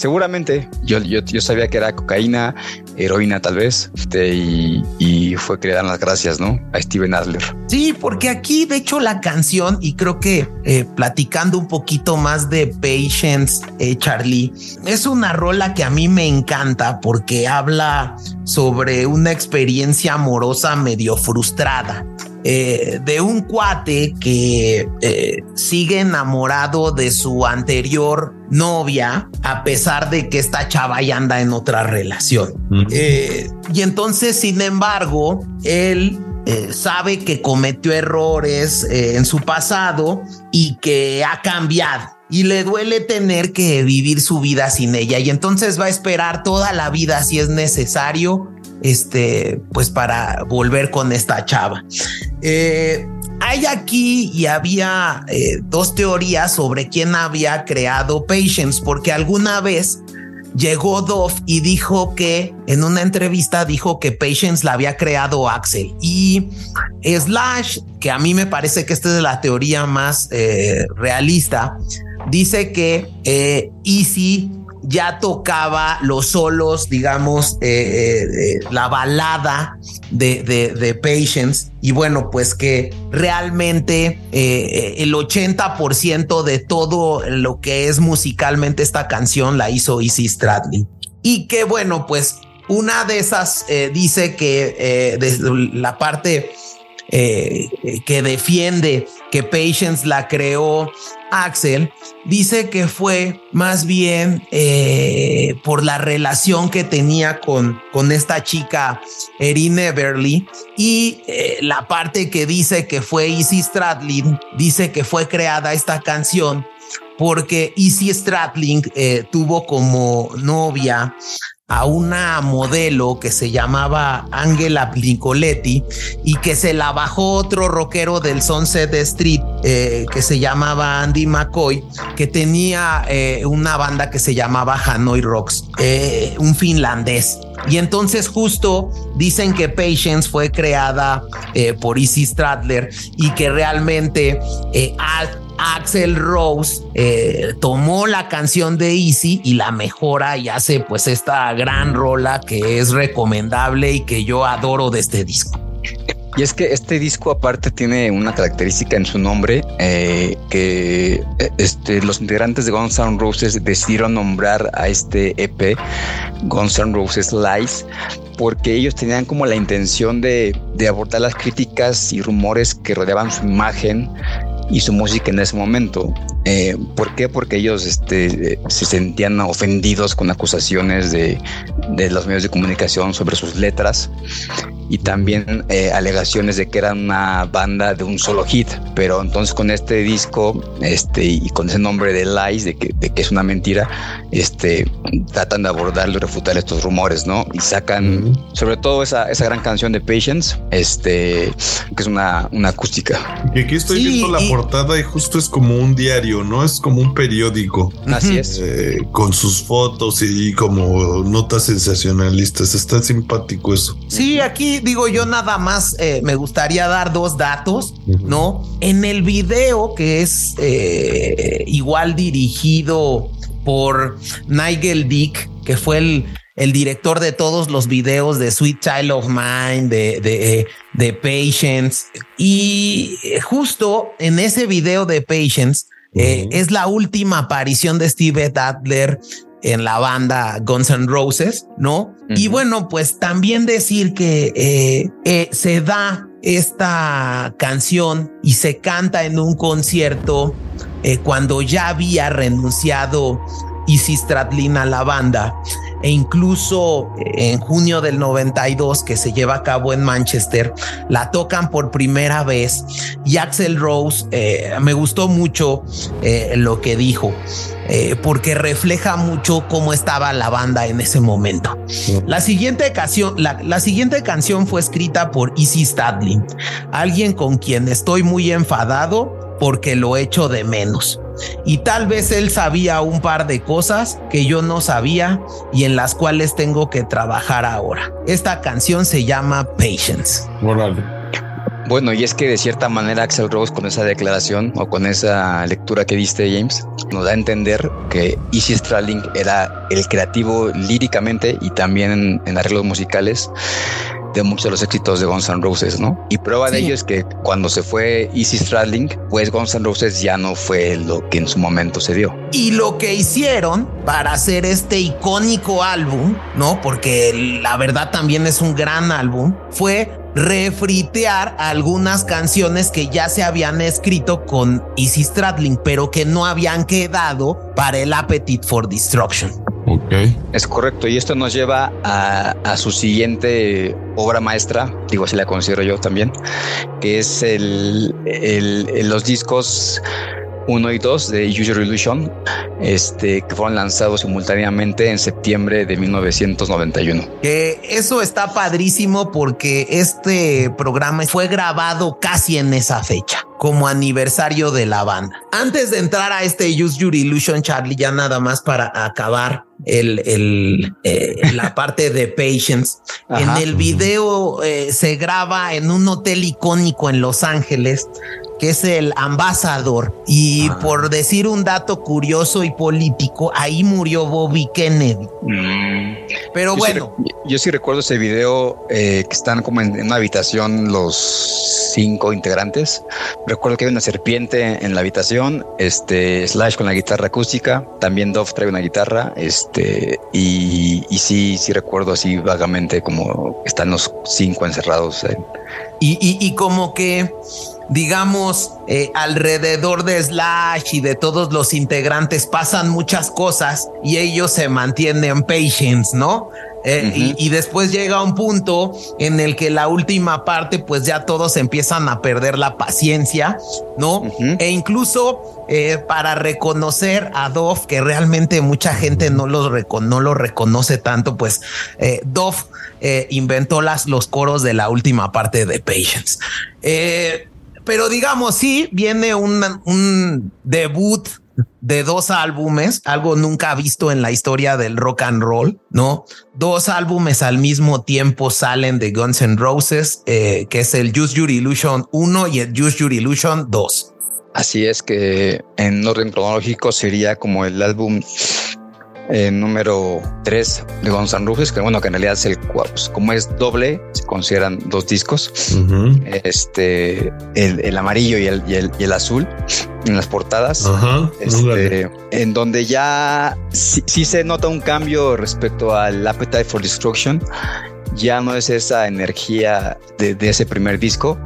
[SPEAKER 3] Seguramente. Yo, yo, yo sabía que era cocaína, heroína tal vez, este, y, y fue que le dan las gracias, ¿no? A Steven Adler.
[SPEAKER 1] Sí, porque aquí de hecho la canción, y creo que eh, platicando un poquito más de Patience, eh, Charlie, es una rola que a mí me encanta porque habla sobre una experiencia amorosa medio frustrada. Eh, de un cuate que eh, sigue enamorado de su anterior novia a pesar de que esta chava ya anda en otra relación. Eh, y entonces, sin embargo, él sabe que cometió errores en su pasado y que ha cambiado. Y le duele tener que vivir su vida sin ella. Y entonces va a esperar toda la vida si es necesario este, pues para volver con esta chava. Eh, hay aquí y había eh, dos teorías sobre quién había creado Patience, porque alguna vez llegó Dove y dijo que en una entrevista dijo que Patience la había creado Axel y Slash, que a mí me parece que esta es la teoría más eh, realista, dice que Easy ya tocaba los solos, digamos, eh, eh, eh, la balada de, de, Patience. Y bueno, pues que realmente el 80% de todo lo que es musicalmente esta canción la hizo Easy Stradley. Y que bueno, pues una de esas dice que la parte que defiende que Patience la creó Axel, dice que fue más bien eh, por la relación que tenía con, con esta chica Erin Everly y eh, la parte que dice que fue Easy Stradlin, dice que fue creada esta canción porque Easy Stradlin eh, tuvo como novia a una modelo que se llamaba Angela Nicoletti y que se la bajó otro rockero del Sunset Street eh, que se llamaba Andy McCoy, que tenía eh, una banda que se llamaba Hanoi Rocks, eh, un finlandés. Y entonces justo dicen que Patience fue creada por Izzy Stradler y que realmente Axel Rose eh, tomó la canción de Easy y la mejora y hace pues esta gran rola que es recomendable y que yo adoro de este disco.
[SPEAKER 3] Y es que este disco aparte tiene una característica en su nombre eh, que eh, este, los integrantes de Guns N' Roses decidieron nombrar a este EP Guns N' Roses Lies porque ellos tenían como la intención de, de abordar las críticas y rumores que rodeaban su imagen y su música en ese momento. Eh, ¿Por qué? Porque ellos este, se sentían ofendidos con acusaciones de, de los medios de comunicación sobre sus letras y también eh, alegaciones de que eran una banda de un solo hit. Pero entonces con este disco este, y con ese nombre de Lies, de que, de que es una mentira, este, tratan de abordar y refutar estos rumores, ¿no? Y sacan sobre todo esa, esa gran canción de Patience, este, que es una, una acústica.
[SPEAKER 2] Y aquí estoy viendo la portada y justo es como un diario, ¿no? Es como un periódico.
[SPEAKER 3] Así es.
[SPEAKER 2] Eh, con sus fotos y como notas sensacionalistas. Está simpático eso.
[SPEAKER 1] Sí, aquí digo yo nada más eh, me gustaría dar dos datos, ¿no? En el video que es eh, igual dirigido por Nigel Dick, que fue el, el director de todos los videos de Sweet Child of Mine, de, de, de Patience. Y justo en ese video de Patience eh, es la última aparición de Steve Adler en la banda Guns N' Roses, ¿no? Y bueno, pues también decir que eh, eh, se da esta canción y se canta en un concierto eh, cuando ya había renunciado Izzy Stradlin a la banda e incluso en junio del 92 que se lleva a cabo en Manchester la tocan por primera vez y Axel Rose me gustó mucho lo que dijo eh, porque refleja mucho cómo estaba la banda en ese momento. La siguiente canción, la, siguiente canción fue escrita por Izzy Stadlin, alguien con quien estoy muy enfadado porque lo echo de menos. Y tal vez él sabía un par de cosas que yo no sabía y en las cuales tengo que trabajar ahora. Esta canción se llama Patience.
[SPEAKER 3] Bueno, y es que de cierta manera Axel Rose con esa declaración o con esa lectura que diste James nos da a entender que Easy Stradling era el creativo líricamente y también en, en arreglos musicales de muchos de los éxitos de Guns N' Roses, ¿no? Y prueba de ello es que cuando se fue Easy Stradling, pues Guns N' Roses ya no fue lo que en su momento se dio.
[SPEAKER 1] Y lo que hicieron para hacer este icónico álbum, ¿no? Porque la verdad también es un gran álbum, fue refritear algunas canciones que ya se habían escrito con Easy Stradling, pero que no habían quedado para el Appetite for Destruction.
[SPEAKER 3] Es correcto. Y esto nos lleva a, su siguiente obra maestra, digo, así la considero yo también, que es el los discos 1 y 2 de Usual Illusion, este, que fueron lanzados simultáneamente en septiembre de 1991.
[SPEAKER 1] Que eso está padrísimo porque este programa fue grabado casi en esa fecha, como aniversario de la banda. Antes de entrar a este Use Your Illusion, Charlie, ya nada más para acabar el, el eh, la parte de Patience. Ajá. En el video eh, se graba en un hotel icónico en Los Ángeles que es el ambasador. Y ah. por decir un dato curioso y político, ahí murió Bobby Kennedy. Mm. Pero
[SPEAKER 3] yo
[SPEAKER 1] bueno.
[SPEAKER 3] Sí, yo sí recuerdo ese video eh, que están como en, en, una habitación los cinco integrantes. Recuerdo que hay una serpiente en la habitación, este Slash con la guitarra acústica, también Dove trae una guitarra, este, y, y sí, sí recuerdo así vagamente como están los cinco encerrados. En...
[SPEAKER 1] Y, y, y como que digamos, eh, alrededor de Slash y de todos los integrantes pasan muchas cosas y ellos se mantienen patience, ¿no? Eh, uh -huh. y, y, después llega un punto en el que la última parte, pues ya todos empiezan a perder la paciencia, ¿no? Uh -huh. E incluso eh, para reconocer a Dove, que realmente mucha gente no lo, no lo reconoce tanto, pues eh, Dove eh, inventó las, los coros de la última parte de Patience. Pero digamos, sí, viene un, un debut de dos álbumes, algo nunca visto en la historia del rock and roll, ¿no? Dos álbumes al mismo tiempo salen de Guns N' Roses, eh, que es el Use Your Illusion 1 y el Use Your Illusion 2.
[SPEAKER 3] Así es que en orden cronológico sería como el álbum eh, número 3 de Guns N' Roses, que bueno, que en realidad es el pues, como es doble, se consideran dos discos. Uh -huh. Este, el, el amarillo y el, y, el, y el, azul en las portadas. Uh -huh. este, en donde ya sí, sí, se nota un cambio respecto al Appetite for Destruction ya no es esa energía de, de, ese primer disco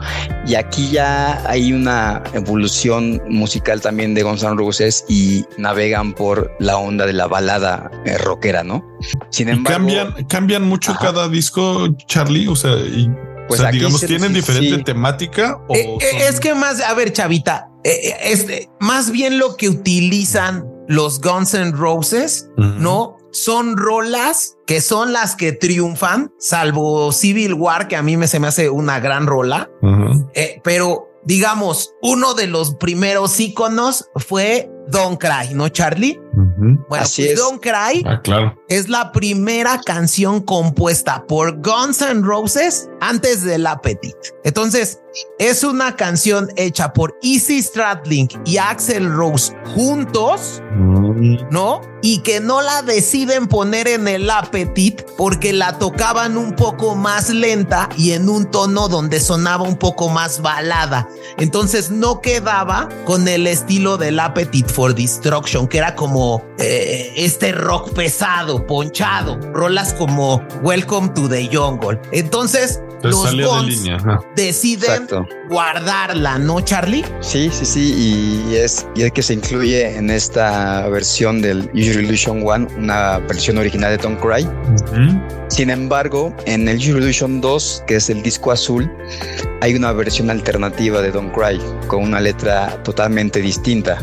[SPEAKER 3] y aquí ya hay una evolución musical también de Guns N' Roses y navegan por la onda de la balada eh, rockera, ¿no?
[SPEAKER 2] Sin embargo, cambian, cambian mucho ajá. cada disco, Charlie, o sea, y, pues o sea digamos, se, ¿tienen sí, diferente sí. temática? O
[SPEAKER 1] eh, son... Es que más, a ver, Chavita, eh, es, más bien lo que utilizan los Guns N' Roses, uh -huh. ¿no? Son rolas que son las que triunfan, salvo Civil War, que a mí me se me hace una gran rola. Uh -huh. eh, pero digamos, uno de los primeros íconos fue Don't Cry, ¿no, Charlie? Uh -huh. Bueno, Así pues es. Don't Cry
[SPEAKER 2] ah, claro.
[SPEAKER 1] Es la primera canción compuesta por Guns N' Roses antes del Appetite. Entonces, es una canción hecha por Easy Stradling y Axel Rose juntos, mm. ¿no? Y que no la deciden poner en el Appetite porque la tocaban un poco más lenta y en un tono donde sonaba un poco más balada. Entonces no quedaba con el estilo del Appetite for Destruction, que era como eh, este rock pesado, ponchado, rolas como Welcome to the Jungle. Entonces, los Guns de deciden Exacto. guardarla, ¿no, Charlie?
[SPEAKER 3] Sí, sí, sí, y es, y es que se incluye en esta versión del Usual Illusion One, una versión original de Don't Cry. Uh -huh. Sin embargo, en el Usual Illusion 2, que es el disco azul, hay una versión alternativa de Don't Cry, con una letra totalmente distinta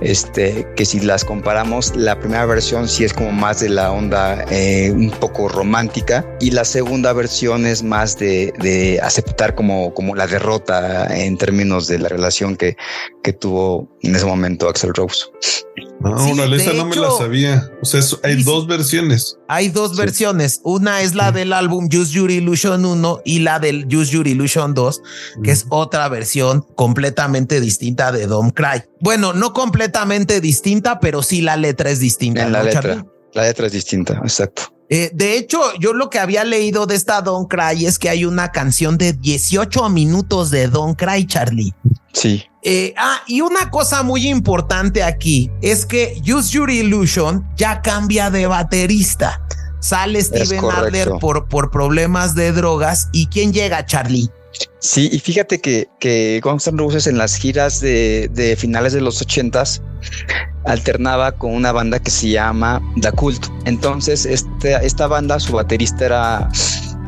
[SPEAKER 3] este, que si las comparamos, la primera versión sí es como más de la onda eh, un poco romántica y la segunda versión es más de, de, aceptar como, como la derrota en términos de la relación que, que tuvo en ese momento Axel Rose.
[SPEAKER 2] No, esa no me la sabía. O sea, hay dos versiones.
[SPEAKER 1] Hay dos versiones. Una es la del álbum Use Your Illusion 1 y la del Use Your Illusion 2, que es otra versión completamente distinta de Don't Cry. Bueno, no completamente distinta, pero sí la letra es distinta.
[SPEAKER 3] En la letra. La letra es distinta, exacto.
[SPEAKER 1] Eh, de hecho, yo lo que había leído de esta Don't Cry es que hay una canción de 18 minutos de Don't Cry, Charlie.
[SPEAKER 3] Sí.
[SPEAKER 1] Eh, ah, y una cosa muy importante aquí es que Use Your Illusion ya cambia de baterista. Sale Steven Adler por, por problemas de drogas. ¿Y quién llega, Charlie?
[SPEAKER 3] Sí, y fíjate que, que Guns N' Roses en las giras de, finales de los ochentas alternaba con una banda que se llama The Cult. Entonces, este, esta banda, su baterista era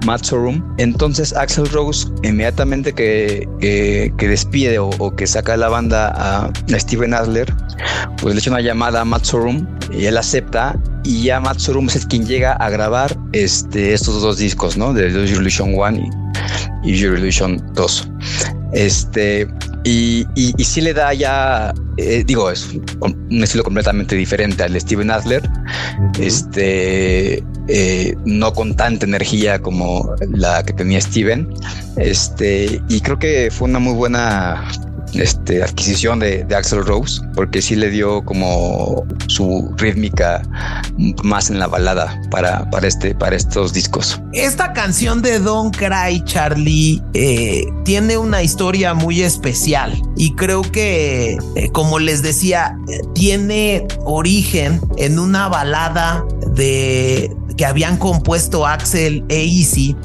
[SPEAKER 3] Matt Sorum. Entonces Axel Rose inmediatamente que, que, despide o, que saca de la banda a, Steven Adler, pues le echa una llamada a Matt Sorum y él acepta y ya Matt Sorum es quien llega a grabar este, estos dos discos, ¿no? De Illusion 1 y, y Illusion 2. Este, y, y, sí le da ya, eh, digo, es un estilo completamente diferente al Steven Adler, este, eh, no con tanta energía como la que tenía Steven, este, y creo que fue una muy buena este, adquisición de, Axel Rose, porque sí le dio como su rítmica más en la balada para, para, este, para estos discos.
[SPEAKER 1] Esta canción de Don't Cry, Charlie, eh, tiene una historia muy especial y creo que, eh, como les decía, tiene origen en una balada de que habían compuesto Axel e Easy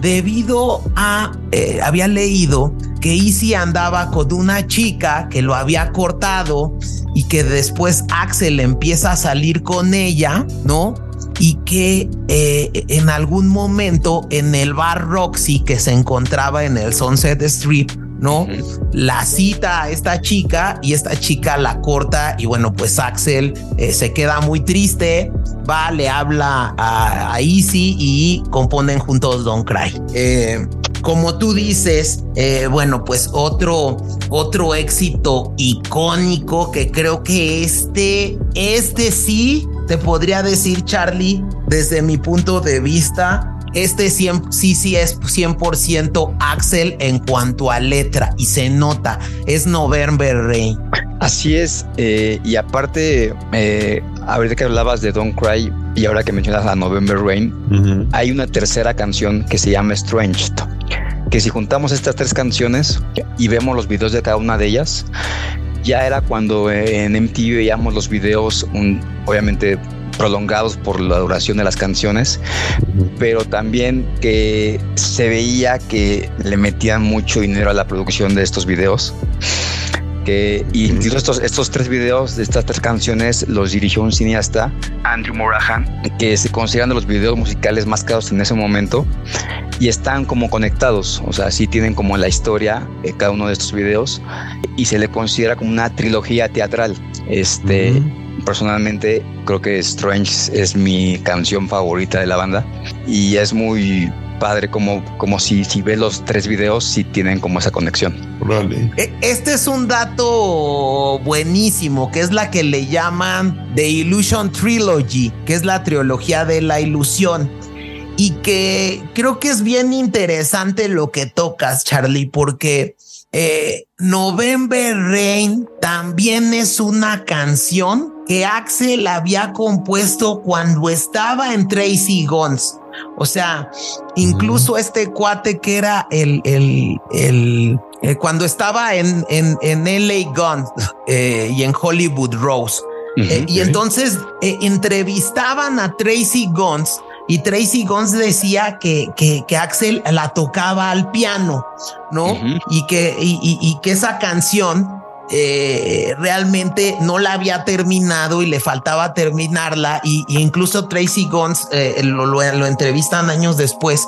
[SPEAKER 1] debido a, eh, había leído que Easy andaba con una chica que lo había cortado y que después Axel empieza a salir con ella, ¿no? y que eh, en algún momento en el bar Roxy que se encontraba en el Sunset Strip, ¿no? La cita a esta chica y esta chica la corta y bueno, pues Axel eh, se queda muy triste, va, le habla a, a Easy y componen juntos Don't Cry. Eh, como tú dices, eh, bueno, pues otro, otro éxito icónico que creo que este, este sí, te podría decir, Charlie, desde mi punto de vista, este sí, sí es 100% Axel en cuanto a letra y se nota, es November Rain.
[SPEAKER 3] Así es, eh, y aparte, eh, ahorita que hablabas de Don't Cry y ahora que mencionas a November Rain, hay una tercera canción que se llama Strange que si juntamos estas tres canciones y vemos los videos de cada una de ellas, ya era cuando en MTV veíamos los videos, obviamente prolongados por la duración de las canciones, pero también que se veía que le metían mucho dinero a la producción de estos videos. Que, y estos, estos tres videos de estas tres canciones los dirigió un cineasta, Andrew Morahan, que se consideran de los videos musicales más caros en ese momento y están como conectados, o sea, sí tienen como la historia de cada uno de estos videos y se le considera como una trilogía teatral. Este, personalmente creo que Strange es mi canción favorita de la banda y es muy padre como, como si, si ves los tres videos si tienen como esa conexión.
[SPEAKER 1] E, este es un dato buenísimo, que es la que le llaman The Illusion Trilogy, que es la trilogía de la ilusión. Y que creo que es bien interesante lo que tocas, Charlie, porque eh, November Rain también es una canción que Axel había compuesto cuando estaba en Tracy Guns. O sea, incluso este cuate que era el, el, el, eh, cuando estaba en, en, en LA Guns eh, y en Hollywood Rose. Eh, y entonces entrevistaban a Tracy Guns y Tracy Guns decía que, que, que, Axel la tocaba al piano, ¿no? y, que, y, y, que esa canción eh, realmente no la había terminado y le faltaba terminarla y, incluso Tracy Guns eh, lo, entrevistan años después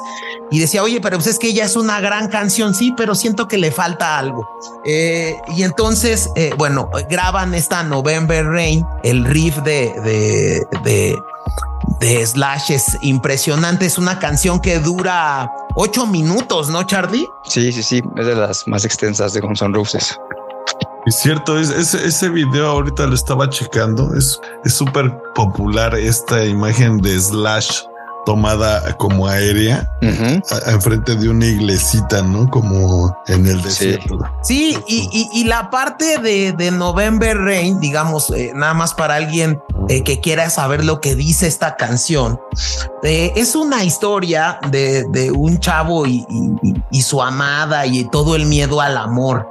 [SPEAKER 1] y decía, oye, pero pues es que ella es una gran canción, sí, pero siento que le falta algo. Eh, y entonces, bueno, graban esta November Rain, el riff de, de, de de Slash es impresionante. Es una canción que dura ocho minutos, ¿no, Charlie?
[SPEAKER 3] Sí, sí, sí. Es de las más extensas de Guns N' Roses.
[SPEAKER 2] Es cierto, es, ese video ahorita lo estaba checando. Es súper popular esta imagen de Slash tomada como aérea enfrente de una iglesita, ¿no? Como en el desierto.
[SPEAKER 1] Sí, y, la parte de, de, November Rain, digamos, eh, nada más para alguien eh, que quiera saber lo que dice esta canción, eh, es una historia de, de un chavo y, y, su amada y todo el miedo al amor,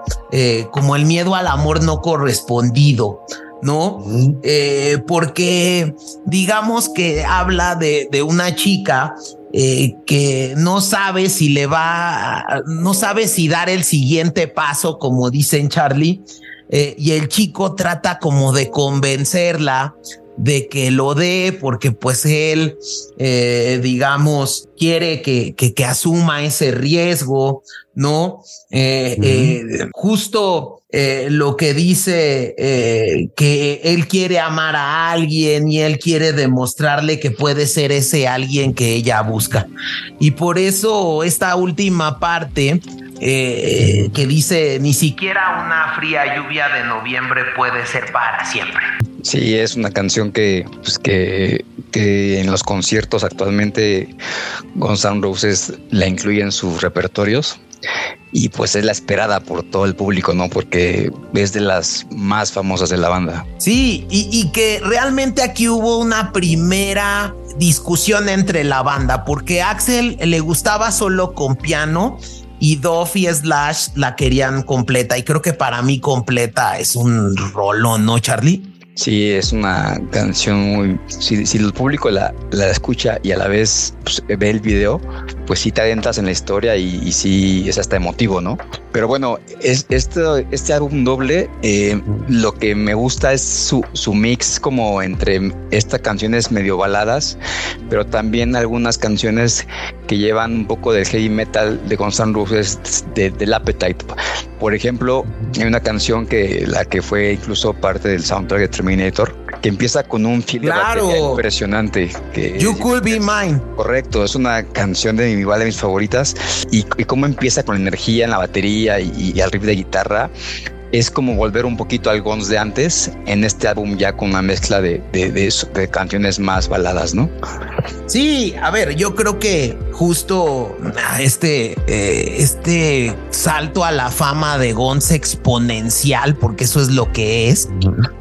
[SPEAKER 1] como el miedo al amor no correspondido. ¿No? Eh, porque digamos que habla de, una chica eh, que no sabe si le va, no sabe si dar el siguiente paso, como dicen Charlie, eh, y el chico trata como de convencerla de que lo dé porque pues él, digamos, quiere que, que, asuma ese riesgo, ¿no? justo eh, lo que dice eh, que él quiere amar a alguien y él quiere demostrarle que puede ser ese alguien que ella busca. Y por eso esta última parte eh, que dice, ni siquiera una fría lluvia de noviembre puede ser para siempre.
[SPEAKER 3] Sí, es una canción que, pues, que, que en los conciertos actualmente Guns N' Roses la incluye en sus repertorios y pues es la esperada por todo el público, ¿no? Porque es de las más famosas de la banda.
[SPEAKER 1] Sí, y, que realmente aquí hubo una primera discusión entre la banda, porque Axel le gustaba solo con piano y Duff y Slash la querían completa y creo que para mí completa es un rolón, ¿no, Charlie?
[SPEAKER 3] Sí, es una canción muy... Si, si el público la, la, escucha y a la vez pues, ve el video, pues sí te adentras en la historia y, y sí es hasta emotivo, ¿no? Pero bueno, es, este, este álbum doble, eh, lo que me gusta es su, su mix como entre estas canciones medio baladas, pero también algunas canciones que llevan un poco del heavy metal de N' Roses de, del Appetite. Por ejemplo, hay una canción que la que fue incluso parte del soundtrack de Terminator, que empieza con un feel impresionante. Que,
[SPEAKER 1] you Could Be Mine.
[SPEAKER 3] Correcto, es una canción de igual de mis favoritas y, y cómo empieza con la energía en la batería y, y al riff de guitarra es como volver un poquito al Guns de antes en este álbum ya con una mezcla de, de, canciones más baladas, ¿no?
[SPEAKER 1] Sí, a ver, yo creo que justo ah, este, eh, este salto a la fama de Guns exponencial, porque eso es lo que es,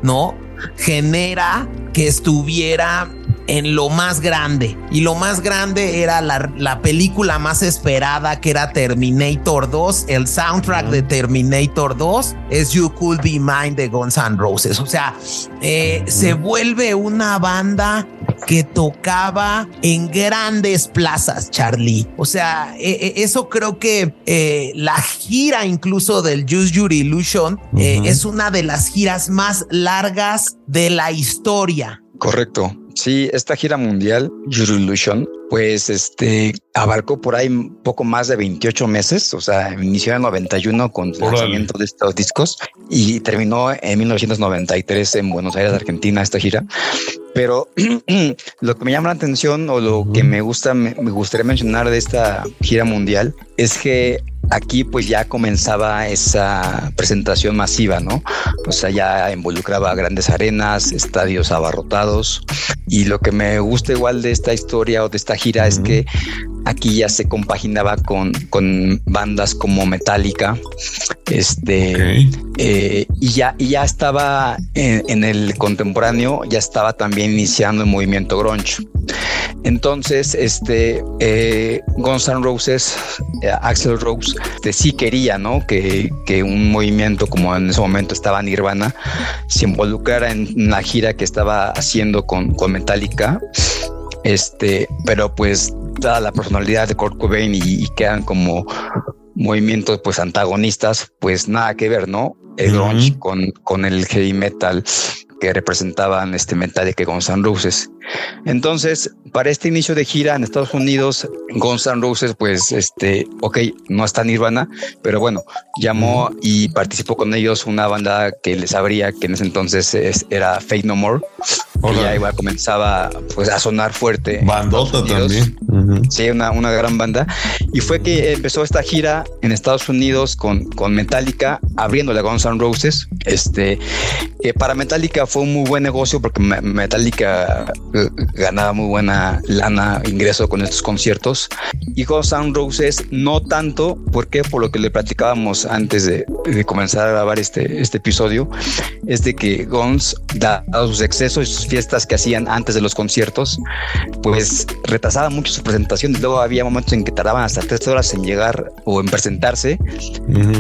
[SPEAKER 1] ¿no? Genera que estuviera en lo más grande. Y lo más grande era la, película más esperada que era Terminator 2. El soundtrack de Terminator 2 es You Could Be Mine de Guns N' Roses. O sea, eh, se vuelve una banda que tocaba en grandes plazas, Charlie. O sea, e, e, eso creo que eh, la gira incluso del Use Your Illusion eh, es una de las giras más largas de la historia.
[SPEAKER 3] Correcto. Sí, esta gira mundial, Illusion, pues este abarcó por ahí poco más de 28 meses, o sea, inició en 91 con el lanzamiento de estos discos y terminó en 1993 en Buenos Aires, Argentina, esta gira. Pero lo que me llama la atención o lo que me gusta, me, gustaría mencionar de esta gira mundial es que aquí pues ya comenzaba esa presentación masiva, ¿no? O sea, ya involucraba grandes arenas, estadios abarrotados. Y lo que me gusta igual de esta historia o de esta gira es que aquí ya se compaginaba con, con bandas como Metallica, este, eh, y ya, y ya estaba en, el contemporáneo, ya estaba también iniciando el movimiento grunge. Entonces, este, eh, Guns N' Roses, eh, Axel Rose, este, sí quería, ¿no? Que, que, un movimiento como en ese momento estaba Nirvana se involucrara en una gira que estaba haciendo con, con Metallica este, pero pues dada la personalidad de Kurt Cobain y, quedan como movimientos pues antagonistas, pues nada que ver, ¿no? El grunge con, con el heavy metal que representaban este Metallica Guns N' Roses. Entonces, para este inicio de gira en Estados Unidos, Guns N' Roses, pues, este, ok, no está Nirvana, pero bueno, llamó y participó con ellos una banda que les abría, que en ese entonces era Fate No More, que ya igual comenzaba pues a sonar fuerte.
[SPEAKER 2] Bandota también.
[SPEAKER 3] Sí, una, una gran banda. Y fue que empezó esta gira en Estados Unidos con, con Metallica, abriéndole a Guns N' Roses. Este, que para Metallica fue un muy buen negocio porque Metallica eh, ganaba muy buena lana, ingreso con estos conciertos. Y Guns N' Roses no tanto, porque por lo que le platicábamos antes de, de comenzar a grabar este, este episodio, es de que Guns, dado sus excesos y sus fiestas que hacían antes de los conciertos, pues retrasaba mucho sus presentaciones. Luego había momentos en que tardaban hasta tres horas en llegar o en presentarse.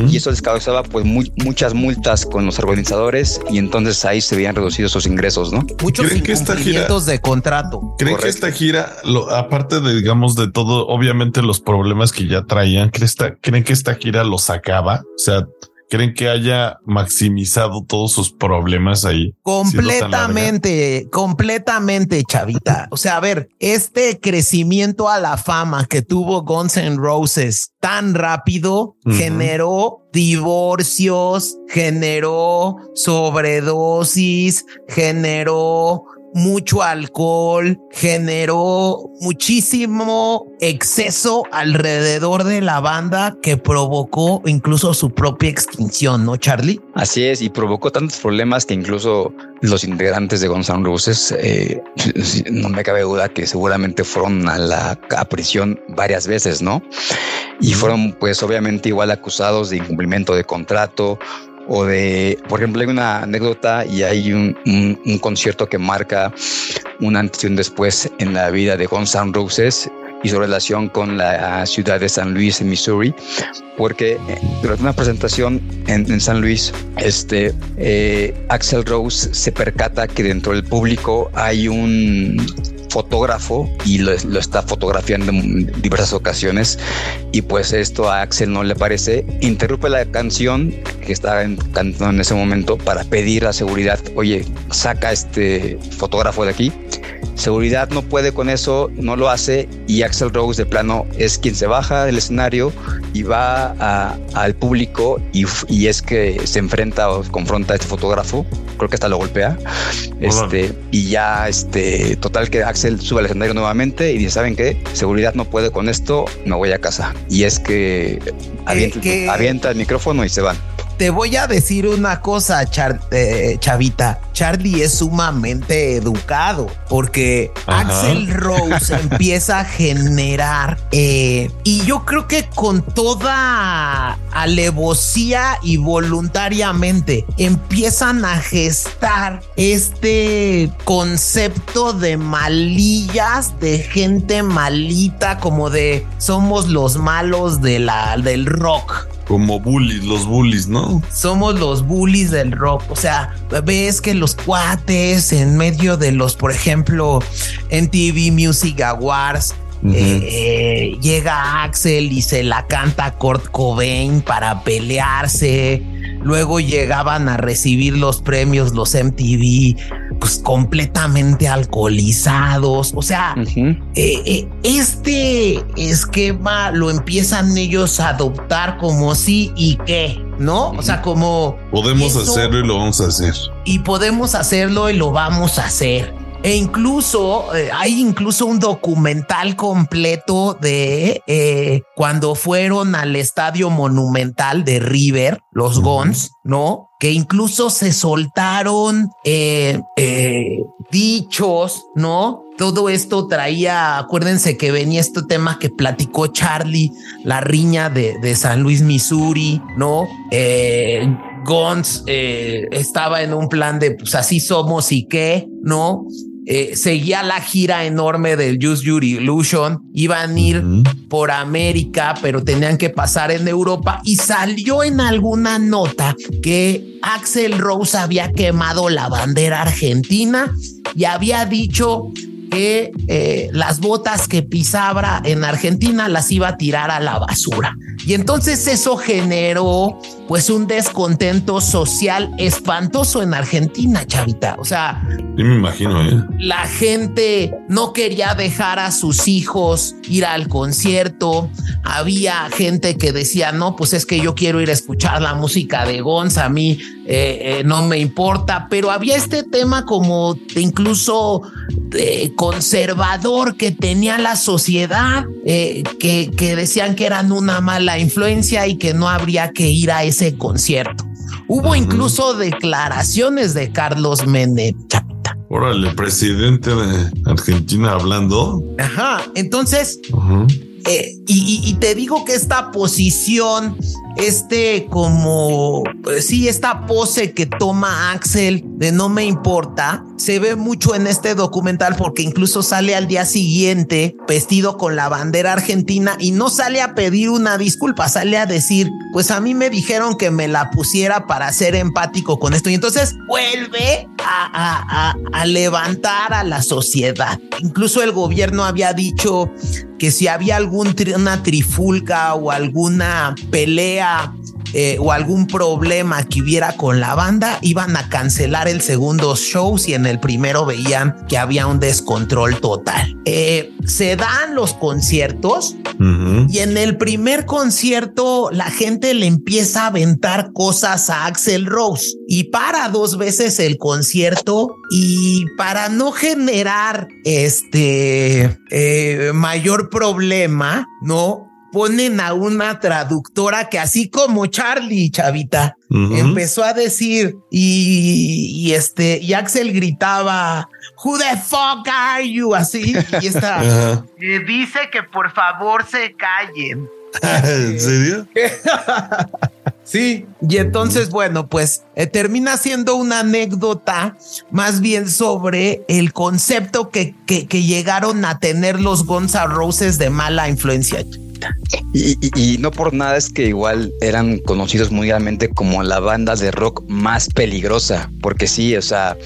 [SPEAKER 3] Y eso les causaba pues muchas multas con los organizadores. Y entonces ahí se veían reducidos sus ingresos, ¿no?
[SPEAKER 1] Muchos incumplimientos de contrato.
[SPEAKER 2] ¿Creen que esta gira, aparte de digamos de todo, obviamente los problemas que ya traían, ¿creen que esta gira los sacaba? O sea, ¿Creen que haya maximizado todos sus problemas ahí?
[SPEAKER 1] Completamente, completamente, chavita. O sea, a ver, este crecimiento a la fama que tuvo Guns N' Roses tan rápido generó divorcios, generó sobredosis, generó mucho alcohol, generó muchísimo exceso alrededor de la banda que provocó incluso su propia extinción, ¿no, Charlie?
[SPEAKER 3] Así es, y provocó tantos problemas que incluso los integrantes de Guns N' Roses, eh, no me cabe duda que seguramente fueron a la prisión varias veces, ¿no? Y fueron pues obviamente igual acusados de incumplimiento de contrato, o de, por ejemplo, hay una anécdota y hay un, concierto que marca un antes y un después en la vida de Guns N' Roses y su relación con la ciudad de San Luis, en Missouri, porque eh, durante una presentación en, San Luis, este, eh, Axel Rose se percata que dentro del público hay un fotógrafo y lo, está fotografiando en diversas ocasiones. Y pues esto a Axel no le parece, interrumpe la canción que estaba cantando en ese momento para pedir a seguridad, oye, saca este fotógrafo de aquí. Seguridad no puede con eso, no lo hace y Axel Rose de plano es quien se baja del escenario y va al público y, y, es que se enfrenta o confronta a este fotógrafo, creo que hasta lo golpea, este, y ya este, total que Axel sube al escenario nuevamente y dice, ¿saben qué? Seguridad no puede con esto, me voy a casa. Y es que eh, avienta, el micrófono y se van.
[SPEAKER 1] Te voy a decir una cosa, eh, Chavita. Charlie es sumamente educado porque Axel Rose empieza a generar eh, y yo creo que con toda alevosía y voluntariamente empiezan a gestar este concepto de malillas, de gente malita, como de somos los malos de la, del rock.
[SPEAKER 2] Como bullies, los bullies, ¿no?
[SPEAKER 1] Somos los bullies del rock. O sea, ves que los cuates en medio de los, por ejemplo, en TV Music Awards, eh, llega Axel y se la canta a Kurt Cobain para pelearse. Luego llegaban a recibir los premios, los MTV, pues completamente alcoholizados. O sea, eh, eh, este esquema lo empiezan ellos a adoptar como sí y qué, ¿no? O sea, como...
[SPEAKER 2] Podemos hacerlo y lo vamos a hacer.
[SPEAKER 1] Y podemos hacerlo y lo vamos a hacer. E incluso eh, hay incluso un documental completo de eh, cuando fueron al estadio monumental de River, los Gons, ¿no? Que incluso se soltaron eh, dichos, ¿no? Todo esto traía, acuérdense que venía este tema que platicó Charlie, la riña de, de San Luis, Missouri, ¿no? Gons estaba en un plan de pues así somos y qué, ¿no? Eh, seguía la gira enorme del Use Your Illusion, iban a ir por América, pero tenían que pasar en Europa y salió en alguna nota que Axel Rose había quemado la bandera argentina y había dicho que eh, las botas que pisabra en Argentina las iba a tirar a la basura. Y entonces eso generó pues un descontento social espantoso en Argentina, chavita. O sea,
[SPEAKER 2] me imagino, ¿eh?
[SPEAKER 1] la gente no quería dejar a sus hijos ir al concierto. Había gente que decía, no, pues es que yo quiero ir a escuchar la música de Gonza, a mí eh, eh, no me importa, pero había este tema como de incluso conservador que tenía la sociedad, que, que decían que eran una mala influencia y que no habría que ir a ese concierto. Hubo incluso declaraciones de Carlos Menem.
[SPEAKER 2] Órale, presidente de Argentina hablando.
[SPEAKER 1] Ajá, entonces, eh, y, te digo que esta posición, este como, pues sí, esta pose que toma Axel de no me importa, se ve mucho en este documental porque incluso sale al día siguiente vestido con la bandera argentina y no sale a pedir una disculpa, sale a decir, pues a mí me dijeron que me la pusiera para ser empático con esto y entonces vuelve a, a levantar a la sociedad. Incluso el gobierno había dicho que si había alguna trifulca o alguna pelea eh, o algún problema que hubiera con la banda, iban a cancelar el segundo show si en el primero veían que había un descontrol total. Eh, se dan los conciertos y en el primer concierto la gente le empieza a aventar cosas a Axel Rose y para dos veces el concierto y para no generar este eh, mayor problema, ¿no? Ponen a una traductora que así como Charlie, chavita, empezó a decir y, este, y Axel gritaba, Who the fuck are you? Así, y está. dice que por favor se callen.
[SPEAKER 2] ¿En serio?
[SPEAKER 1] Sí, y entonces, bueno, pues eh, termina siendo una anécdota más bien sobre el concepto que, que, que llegaron a tener los Gonza Roses de mala influencia.
[SPEAKER 3] Y, no por nada es que igual eran conocidos mundialmente como la banda de rock más peligrosa, porque sí, o sea,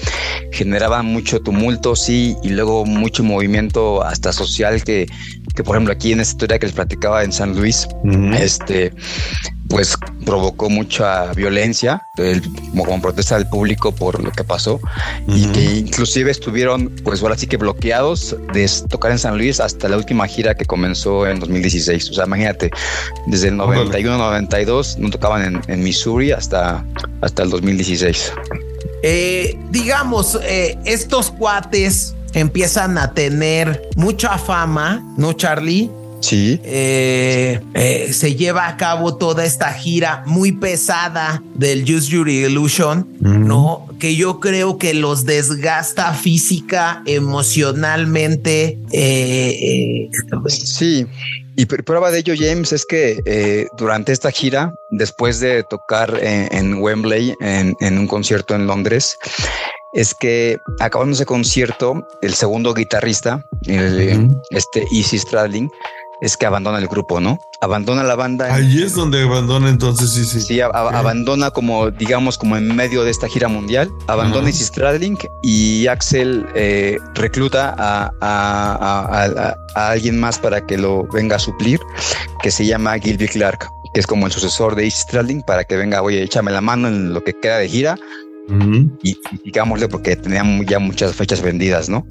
[SPEAKER 3] generaban mucho tumulto, sí, y luego mucho movimiento hasta social que, que por ejemplo aquí en esta historia que les platicaba en San Luis, este, pues provocó mucha violencia como, protesta del público por lo que pasó y que inclusive estuvieron pues ahora sí que bloqueados de tocar en San Luis hasta la última gira que comenzó en 2016. O sea, imagínate, desde el 91-92 no tocaban en, Missouri hasta, hasta el 2016.
[SPEAKER 1] Eh, digamos, eh, estos cuates empiezan a tener mucha fama, ¿no, Charlie?
[SPEAKER 3] Sí.
[SPEAKER 1] Eh, eh, se lleva a cabo toda esta gira muy pesada del Use Your Illusion, ¿no? Que yo creo que los desgasta física, emocionalmente.
[SPEAKER 3] Eh, sí. Y prueba de ello, James, es que durante esta gira, después de tocar en, Wembley, en, un concierto en Londres, es que acabando ese concierto, el segundo guitarrista, este Easy Stradling, es que abandona el grupo, ¿no? Abandona la banda.
[SPEAKER 2] Ahí es donde abandona entonces, sí, sí.
[SPEAKER 3] Sí, abandona como, digamos, como en medio de esta gira mundial. Abandona Easy Stradling y Axel eh, recluta a, alguien más para que lo venga a suplir, que se llama Gilby Clark, que es como el sucesor de Easy Stradling, para que venga, oye, échame la mano en lo que queda de gira y, digámosle porque tenían ya muchas fechas vendidas, ¿no?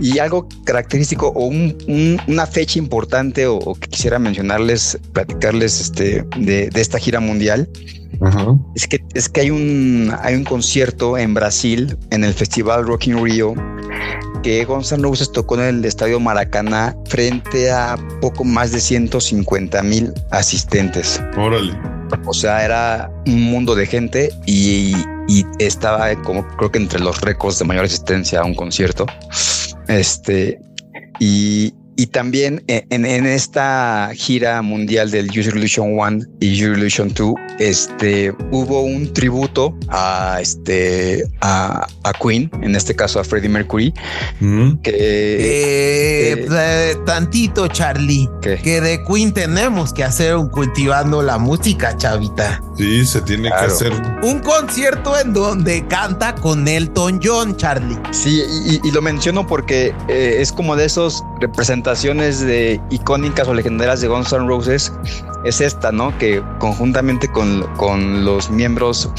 [SPEAKER 3] Y algo característico o una fecha importante o, que quisiera mencionarles, platicarles este, de, esta gira mundial, es, que, es que hay un, hay un concierto en Brasil, en el Festival Rock in Rio, que Gonzalo Roses tocó en el Estadio Maracaná frente a poco más de 150 mil asistentes.
[SPEAKER 2] Órale.
[SPEAKER 3] O sea, era un mundo de gente y, y estaba como creo que entre los récords de mayor asistencia a un concierto. Este, y, y también eh, en, en, esta gira mundial del User Illusion 1 y User Illusion 2, este, hubo un tributo a, este, a, a Queen, en este caso a Freddie Mercury,
[SPEAKER 1] que... Eh, eh, tantito, Charlie, que de Queen tenemos que hacer un cultivando la música, chavita.
[SPEAKER 2] Sí, se tiene que hacer.
[SPEAKER 1] Un concierto en donde canta con Elton John, Charlie.
[SPEAKER 3] Sí, y, y lo menciono porque es como de esos representantes de icónicas o legendarias de Guns N' Roses es esta, ¿no? Que conjuntamente con, con los miembros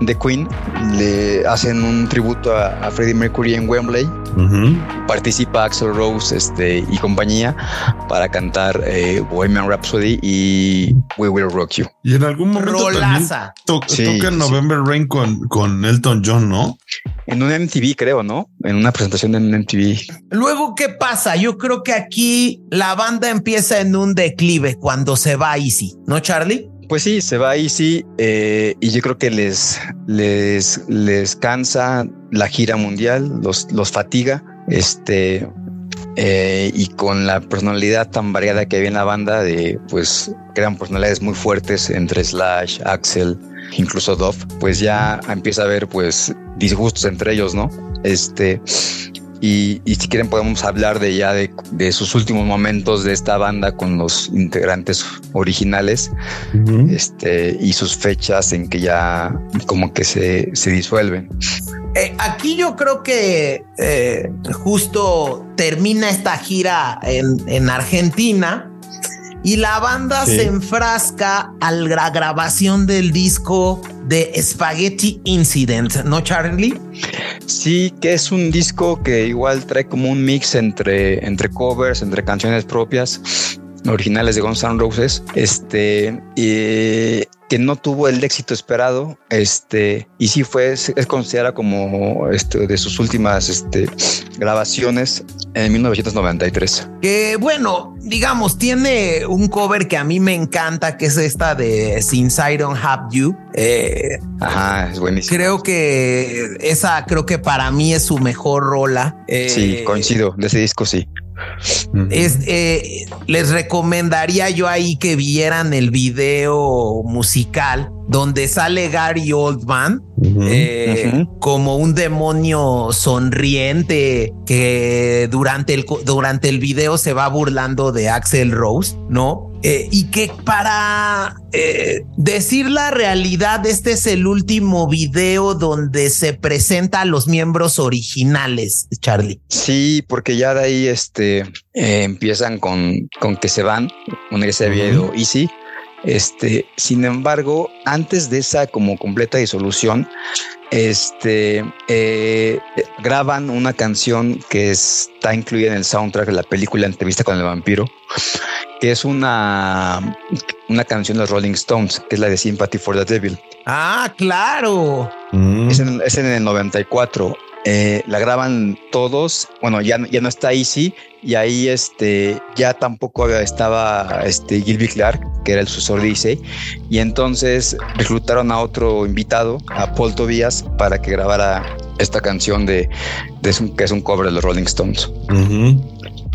[SPEAKER 3] de Queen le hacen un tributo a, Freddie Mercury en Wembley. Participa Axel Rose este, y compañía para cantar eh, Bohemian Rhapsody y We Will Rock You.
[SPEAKER 2] Y en algún momento tocan November Rain con, con Elton John, ¿no?
[SPEAKER 3] En un MTV, creo, ¿no? En una presentación en MTV.
[SPEAKER 1] Luego, ¿qué pasa? Yo creo que aquí la banda empieza en un declive cuando se va Easy, ¿no, Charlie?
[SPEAKER 3] Pues sí, se va Easy eh, y yo creo que les, les, les cansa la gira mundial, los, los fatiga. Este, eh, y con la personalidad tan variada que había en la banda, de pues crean personalidades muy fuertes entre Slash, Axel, incluso Dove, pues ya empieza a haber pues disgustos entre ellos, ¿no? Este, y, si quieren podemos hablar de ya de, sus últimos momentos de esta banda con los integrantes originales este, y sus fechas en que ya como que se, se disuelven.
[SPEAKER 1] Eh, aquí yo creo que eh, justo termina esta gira en, en Argentina y la banda se enfrasca a la grabación del disco de Spaghetti Incident, ¿no, Charlie?
[SPEAKER 3] Sí, que es un disco que igual trae como un mix entre, entre covers, entre canciones propias originales de Guns N' Roses, este, y que no tuvo el éxito esperado, este, y sí fue, es considerada como este, de sus últimas este, grabaciones en 1993.
[SPEAKER 1] Que bueno, digamos, tiene un cover que a mí me encanta, que es esta de Since I Don't Have You.
[SPEAKER 3] Eh, Ajá, es buenísimo.
[SPEAKER 1] Creo que esa, creo que para mí es su mejor rola.
[SPEAKER 3] sí, eh, coincido, de ese disco sí.
[SPEAKER 1] Es, eh, les recomendaría yo ahí que vieran el video musical donde sale Gary Oldman eh, como un demonio sonriente que durante el, durante el video se va burlando de Axel Rose, ¿no? Eh, y que para eh, decir la realidad, este es el último video donde se presenta a los miembros originales, Charlie.
[SPEAKER 3] Sí, porque ya de ahí este, empiezan con, con que se van, una que se había ido Easy este, sin embargo, antes de esa como completa disolución, este, eh, graban una canción que está incluida en el soundtrack de la película Entrevista con el vampiro, que es una, una canción de los Rolling Stones, que es la de Sympathy for the Devil.
[SPEAKER 1] Ah, claro.
[SPEAKER 3] Es, en, es en el 94. Eh, la graban todos. Bueno, ya, ya no está Easy y ahí este, ya tampoco estaba este, Gilby Clark, que era el sucesor de Easy. Y entonces reclutaron a otro invitado, a Paul Tobias, para que grabara esta canción de, que es un cover de los Rolling Stones.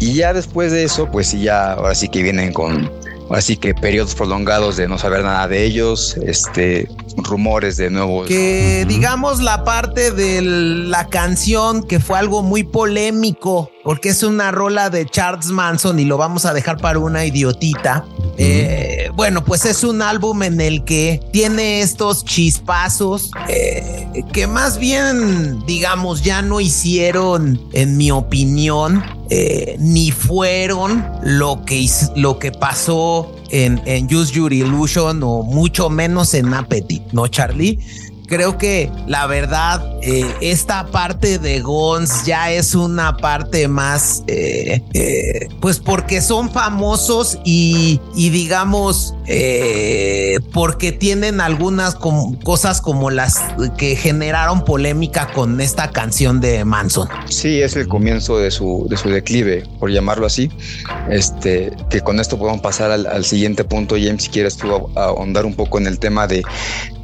[SPEAKER 3] Y ya después de eso, pues ya ahora sí que vienen con Así que periodos prolongados de no saber nada de ellos, este, rumores de nuevos.
[SPEAKER 1] Que digamos la parte de la canción que fue algo muy polémico, porque es una rola de Charles Manson y lo vamos a dejar para una idiotita. Eh, bueno, pues es un álbum en el que tiene estos chispazos eh, que más bien, digamos, ya no hicieron, en mi opinión, eh, ni fueron lo que, lo que pasó en, en Use Your Illusion o mucho menos en Appetite, ¿no, Charlie? Creo que la verdad, eh, esta parte de Gons ya es una parte más, eh, eh, pues porque son famosos y, digamos, porque tienen algunas cosas como las que generaron polémica con esta canción de Manson.
[SPEAKER 3] Sí, es el comienzo de su, de su declive, por llamarlo así. Este, que con esto podemos pasar al, siguiente punto, James, si quieres tú ahondar un poco en el tema de,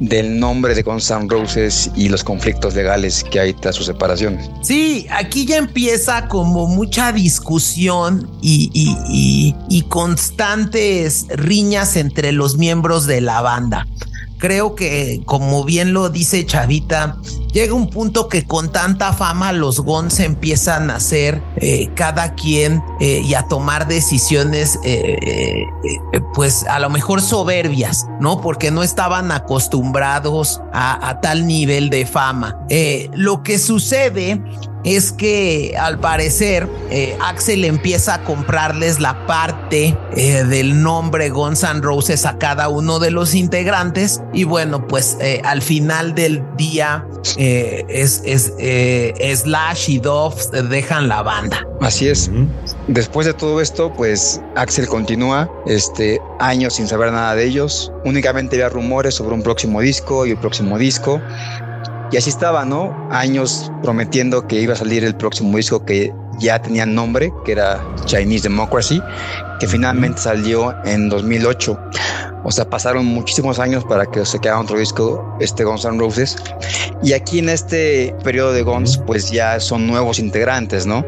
[SPEAKER 3] del nombre de Roses y los conflictos legales que hay tras su separación.
[SPEAKER 1] Sí, aquí ya empieza como mucha discusión y constantes riñas entre los miembros de la banda creo que, como bien lo dice Chavita, llega un punto que con tanta fama los Gons empiezan a hacer eh, cada quien eh, y a tomar decisiones, eh, pues a lo mejor soberbias, ¿no? Porque no estaban acostumbrados a, a tal nivel de fama. lo que sucede es que al parecer eh, Axel empieza a comprarles la parte eh, del nombre Guns N' Roses a cada uno de los integrantes y bueno, pues eh, al final del día es, es Slash y Dove dejan la banda.
[SPEAKER 3] Así es. Después de todo esto, pues Axel continúa este años sin saber nada de ellos. Únicamente había rumores sobre un próximo disco y el próximo disco. Y así estaba, ¿no? Años prometiendo que iba a salir el próximo disco que ya tenía nombre, que era Chinese Democracy, que finalmente salió en 2008. O sea, pasaron muchísimos años para que se quedara otro disco, este Guns N' Roses. Y aquí en este periodo de Guns, pues ya son nuevos integrantes, ¿no?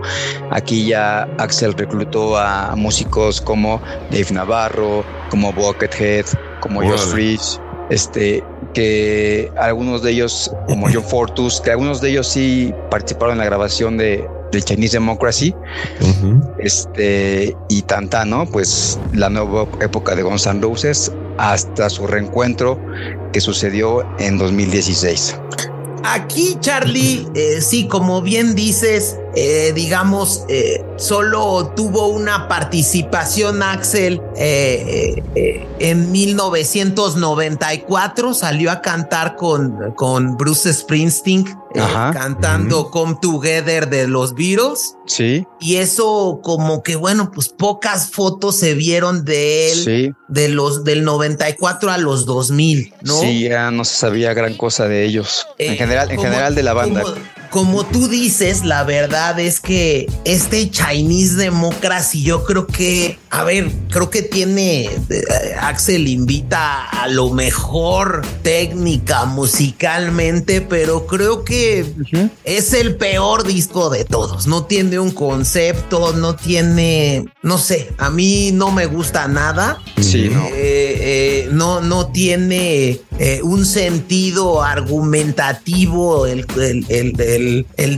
[SPEAKER 3] Aquí ya Axel reclutó a músicos como Dave Navarro, como Buckethead, como Josh Freeze, este, que algunos de ellos, como John Fortus, que algunos de ellos sí participaron en la grabación de, del Chinese Democracy, este, y tanta, ¿no? Pues la nueva época de Guns N' Roses hasta su reencuentro que sucedió en 2016.
[SPEAKER 1] Aquí, Charlie, eh, sí, como bien dices, eh, digamos, eh, solo tuvo una participación Axel en 1994, salió a cantar con, con Bruce Springsteen, cantando Come Together de los Beatles.
[SPEAKER 3] Sí.
[SPEAKER 1] Y eso como que, bueno, pues pocas fotos se vieron de él de los del 94 a los 2000, ¿no?
[SPEAKER 3] Sí, ya no se sabía gran cosa de ellos. en general, en general de la banda
[SPEAKER 1] como tú dices, la verdad es que este Chinese Democracy, yo creo que, a ver, creo que tiene, eh, Axel invita a lo mejor técnica, musicalmente, pero creo que es el peor disco de todos. No tiene un concepto, no tiene, no sé, a mí no me gusta nada.
[SPEAKER 3] Sí, no.
[SPEAKER 1] Eh, eh, no, no tiene un sentido argumentativo el, el el,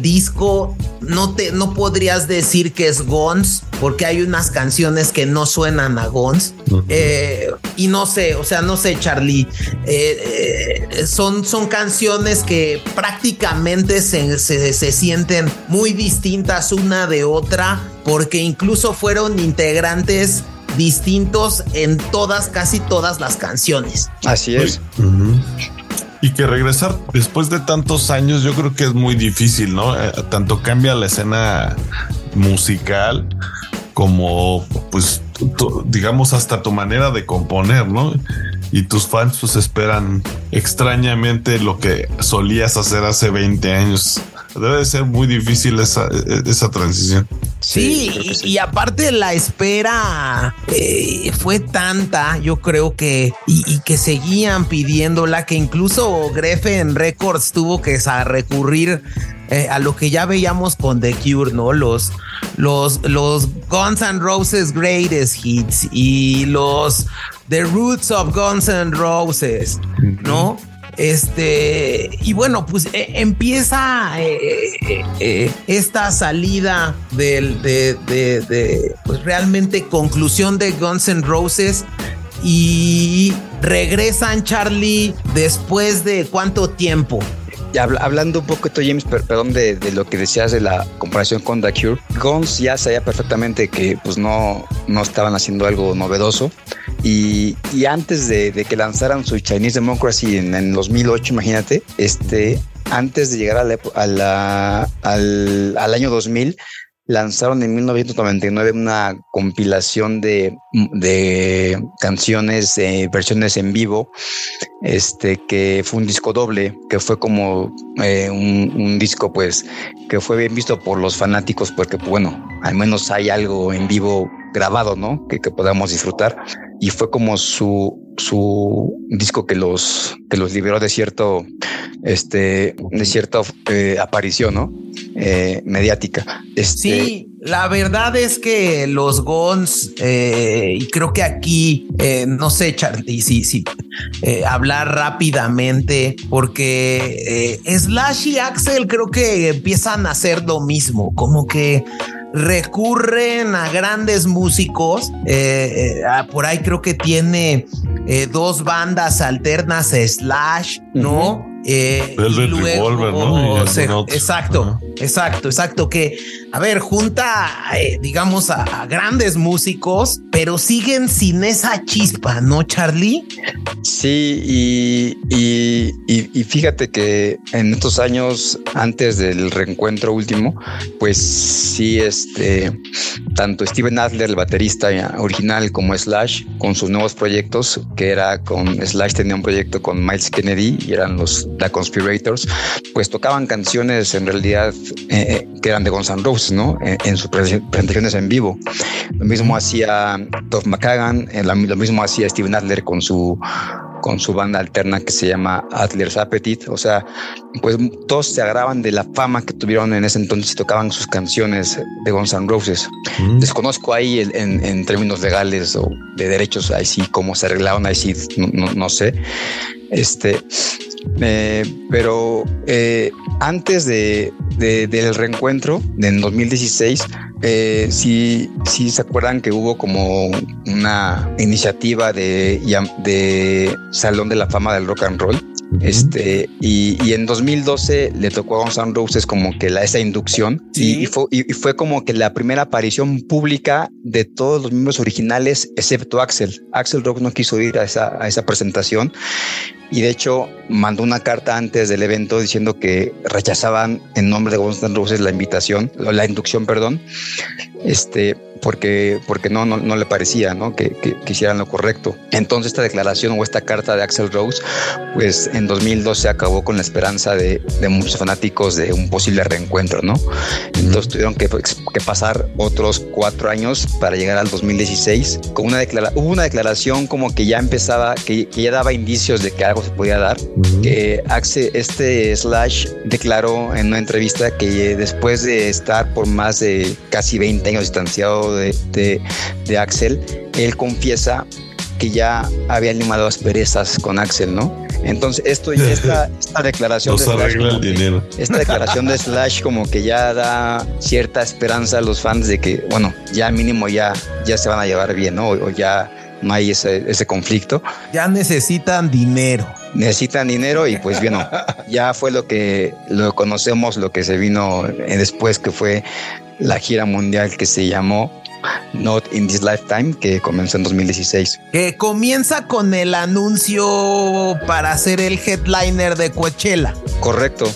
[SPEAKER 1] disco no te no podrías decir que es Gons porque hay unas canciones que no suenan a Gons eh, y no sé o sea no sé Charlie eh, eh, son son canciones que prácticamente se, se, sienten muy distintas una de otra porque incluso fueron integrantes distintos en todas casi todas las canciones.
[SPEAKER 3] Así es
[SPEAKER 2] y que regresar después de tantos años, yo creo que es muy difícil, ¿no? Eh, tanto cambia la escena musical como, pues, digamos, hasta tu manera de componer, ¿no? Y tus fans pues esperan extrañamente lo que solías hacer hace 20 años. Debe ser muy difícil esa, esa transición.
[SPEAKER 1] Sí, y, aparte la espera eh, fue tanta, yo creo que, y, que seguían pidiéndola, que incluso Greffen Records tuvo que recurrir eh, a lo que ya veíamos con The Cure, ¿no? Los, los, los Guns N' Roses Greatest Hits y los The Roots of Guns N' Roses, ¿no? Este, y bueno, pues eh, empieza eh, eh, esta salida del, de, de, pues realmente conclusión de Guns N' Roses y regresan Charlie después de cuánto tiempo
[SPEAKER 3] hablando un poco, James, perdón, de, lo que decías de la comparación con The Cure, Guns ya sabía perfectamente que pues no, no estaban haciendo algo novedoso. Y, antes de, que lanzaran su Chinese Democracy en, en 2008, imagínate, este, antes de llegar a la, al, al año 2000, lanzaron en 1999 una compilación de, de canciones, eh, versiones en vivo, este que fue un disco doble, que fue como eh, un, disco pues que fue bien visto por los fanáticos porque bueno, al menos hay algo en vivo grabado, ¿no? Que, que podamos disfrutar. Y fue como su, su disco que los, que los liberó de cierto, este, de cierta eh, aparición, ¿no? Eh, mediática.
[SPEAKER 1] Este... Sí, la verdad es que los Gons, eh, y creo que aquí, no sé, Charlie, sí, sí, hablar rápidamente, porque Slash y Axel creo que empiezan a hacer lo mismo, como que recurren a grandes músicos. Eh, eh, ah, por ahí creo que tiene eh, dos bandas alternas, Slash, ¿no? Eh, exacto, exacto, exacto. Que, a ver, junta, eh, digamos, a, grandes músicos, pero siguen sin esa chispa, ¿no, Charlie?
[SPEAKER 3] Sí, y, y, fíjate que en estos años antes del reencuentro último, pues sí, este, tanto Steven Adler, el baterista original, como Slash, con sus nuevos proyectos, que era con Slash tenía un proyecto con Miles Kennedy y eran los The Conspirators, pues tocaban canciones en realidad eh, que eran de Guns N' Roses, ¿no? En, sus presentaciones en vivo. Lo mismo hacía Dov McCagan, eh, lo mismo hacía Steven Adler con su con su banda alterna que se llama Adler's Appetite. O sea, pues todos se agravan de la fama que tuvieron en ese entonces y tocaban sus canciones de Guns N' Roses. Mm. Desconozco ahí en, términos legales o de derechos, ahí sí, cómo se arreglaron, ahí sí, no, sé. Este, eh, pero eh, antes de, del reencuentro en 2016, eh, sí, sí se acuerdan que hubo como una iniciativa de, de Salón de la Fama del Rock and Roll. Este, y, en 2012 le tocó a Guns N' Roses como que la, esa inducción y, fue, y, fue, como que la primera aparición pública de todos los miembros originales, excepto Axel. Axel Rock no quiso ir a esa, a esa presentación y de hecho mandó una carta antes del evento diciendo que rechazaban en nombre de Guns N' Roses la invitación, la inducción, perdón, este, porque, porque no, no, le parecía ¿no? Que, que, hicieran lo correcto. Entonces esta declaración o esta carta de Axel Rose, pues en 2012 acabó con la esperanza de, de muchos fanáticos de un posible reencuentro, ¿no? Entonces tuvieron que, que, pasar otros cuatro años para llegar al 2016 con una declaración, hubo una declaración como que ya empezaba, que, que, ya daba indicios de que algo se podía dar, que Axel, este Slash declaró en una entrevista que después de estar por más de casi 20 años distanciado de, Axel, él confiesa que ya había limado asperezas con Axel, ¿no? Entonces, esto esta, esta declaración de Slash, esta declaración de Slash como que ya da cierta esperanza a los fans de que, bueno, ya mínimo ya, ya se van a llevar bien, ¿no? O, ya no hay ese, ese conflicto.
[SPEAKER 1] Ya necesitan dinero.
[SPEAKER 3] Necesitan dinero y pues bueno, ya fue lo que lo conocemos, lo que se vino después que fue la gira mundial que se llamó Not in This Lifetime, que comenzó en 2016.
[SPEAKER 1] Que comienza con el anuncio para ser el headliner de Coachella.
[SPEAKER 3] Correcto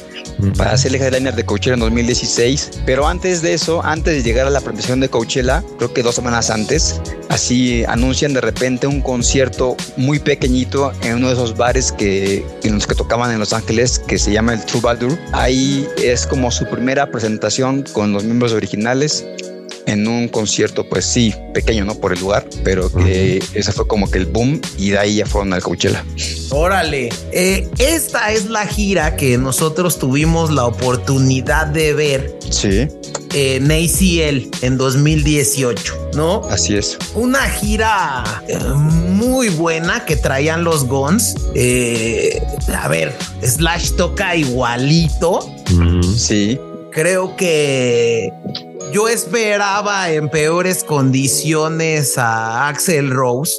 [SPEAKER 3] para ser el headliner de Coachella en 2016. Pero antes de eso, antes de llegar a la presentación de Coachella, creo que dos semanas antes, así anuncian de repente un concierto muy pequeñito en uno de esos bares que, en los que tocaban en Los Ángeles, que se llama el Troubadour. Ahí es como su primera presentación con los miembros originales en un concierto, pues sí, pequeño, ¿no? Por el lugar, pero que ese fue como que el boom y de ahí ya fueron al Coachella.
[SPEAKER 1] Órale, eh, esta es la gira que nosotros tuvimos la oportunidad de ver.
[SPEAKER 3] Sí.
[SPEAKER 1] En ACL en 2018, ¿no?
[SPEAKER 3] Así es.
[SPEAKER 1] Una gira eh, muy buena que traían los Guns. Eh, a ver, Slash toca igualito.
[SPEAKER 3] Sí.
[SPEAKER 1] Creo que yo esperaba en peores condiciones a Axel Rose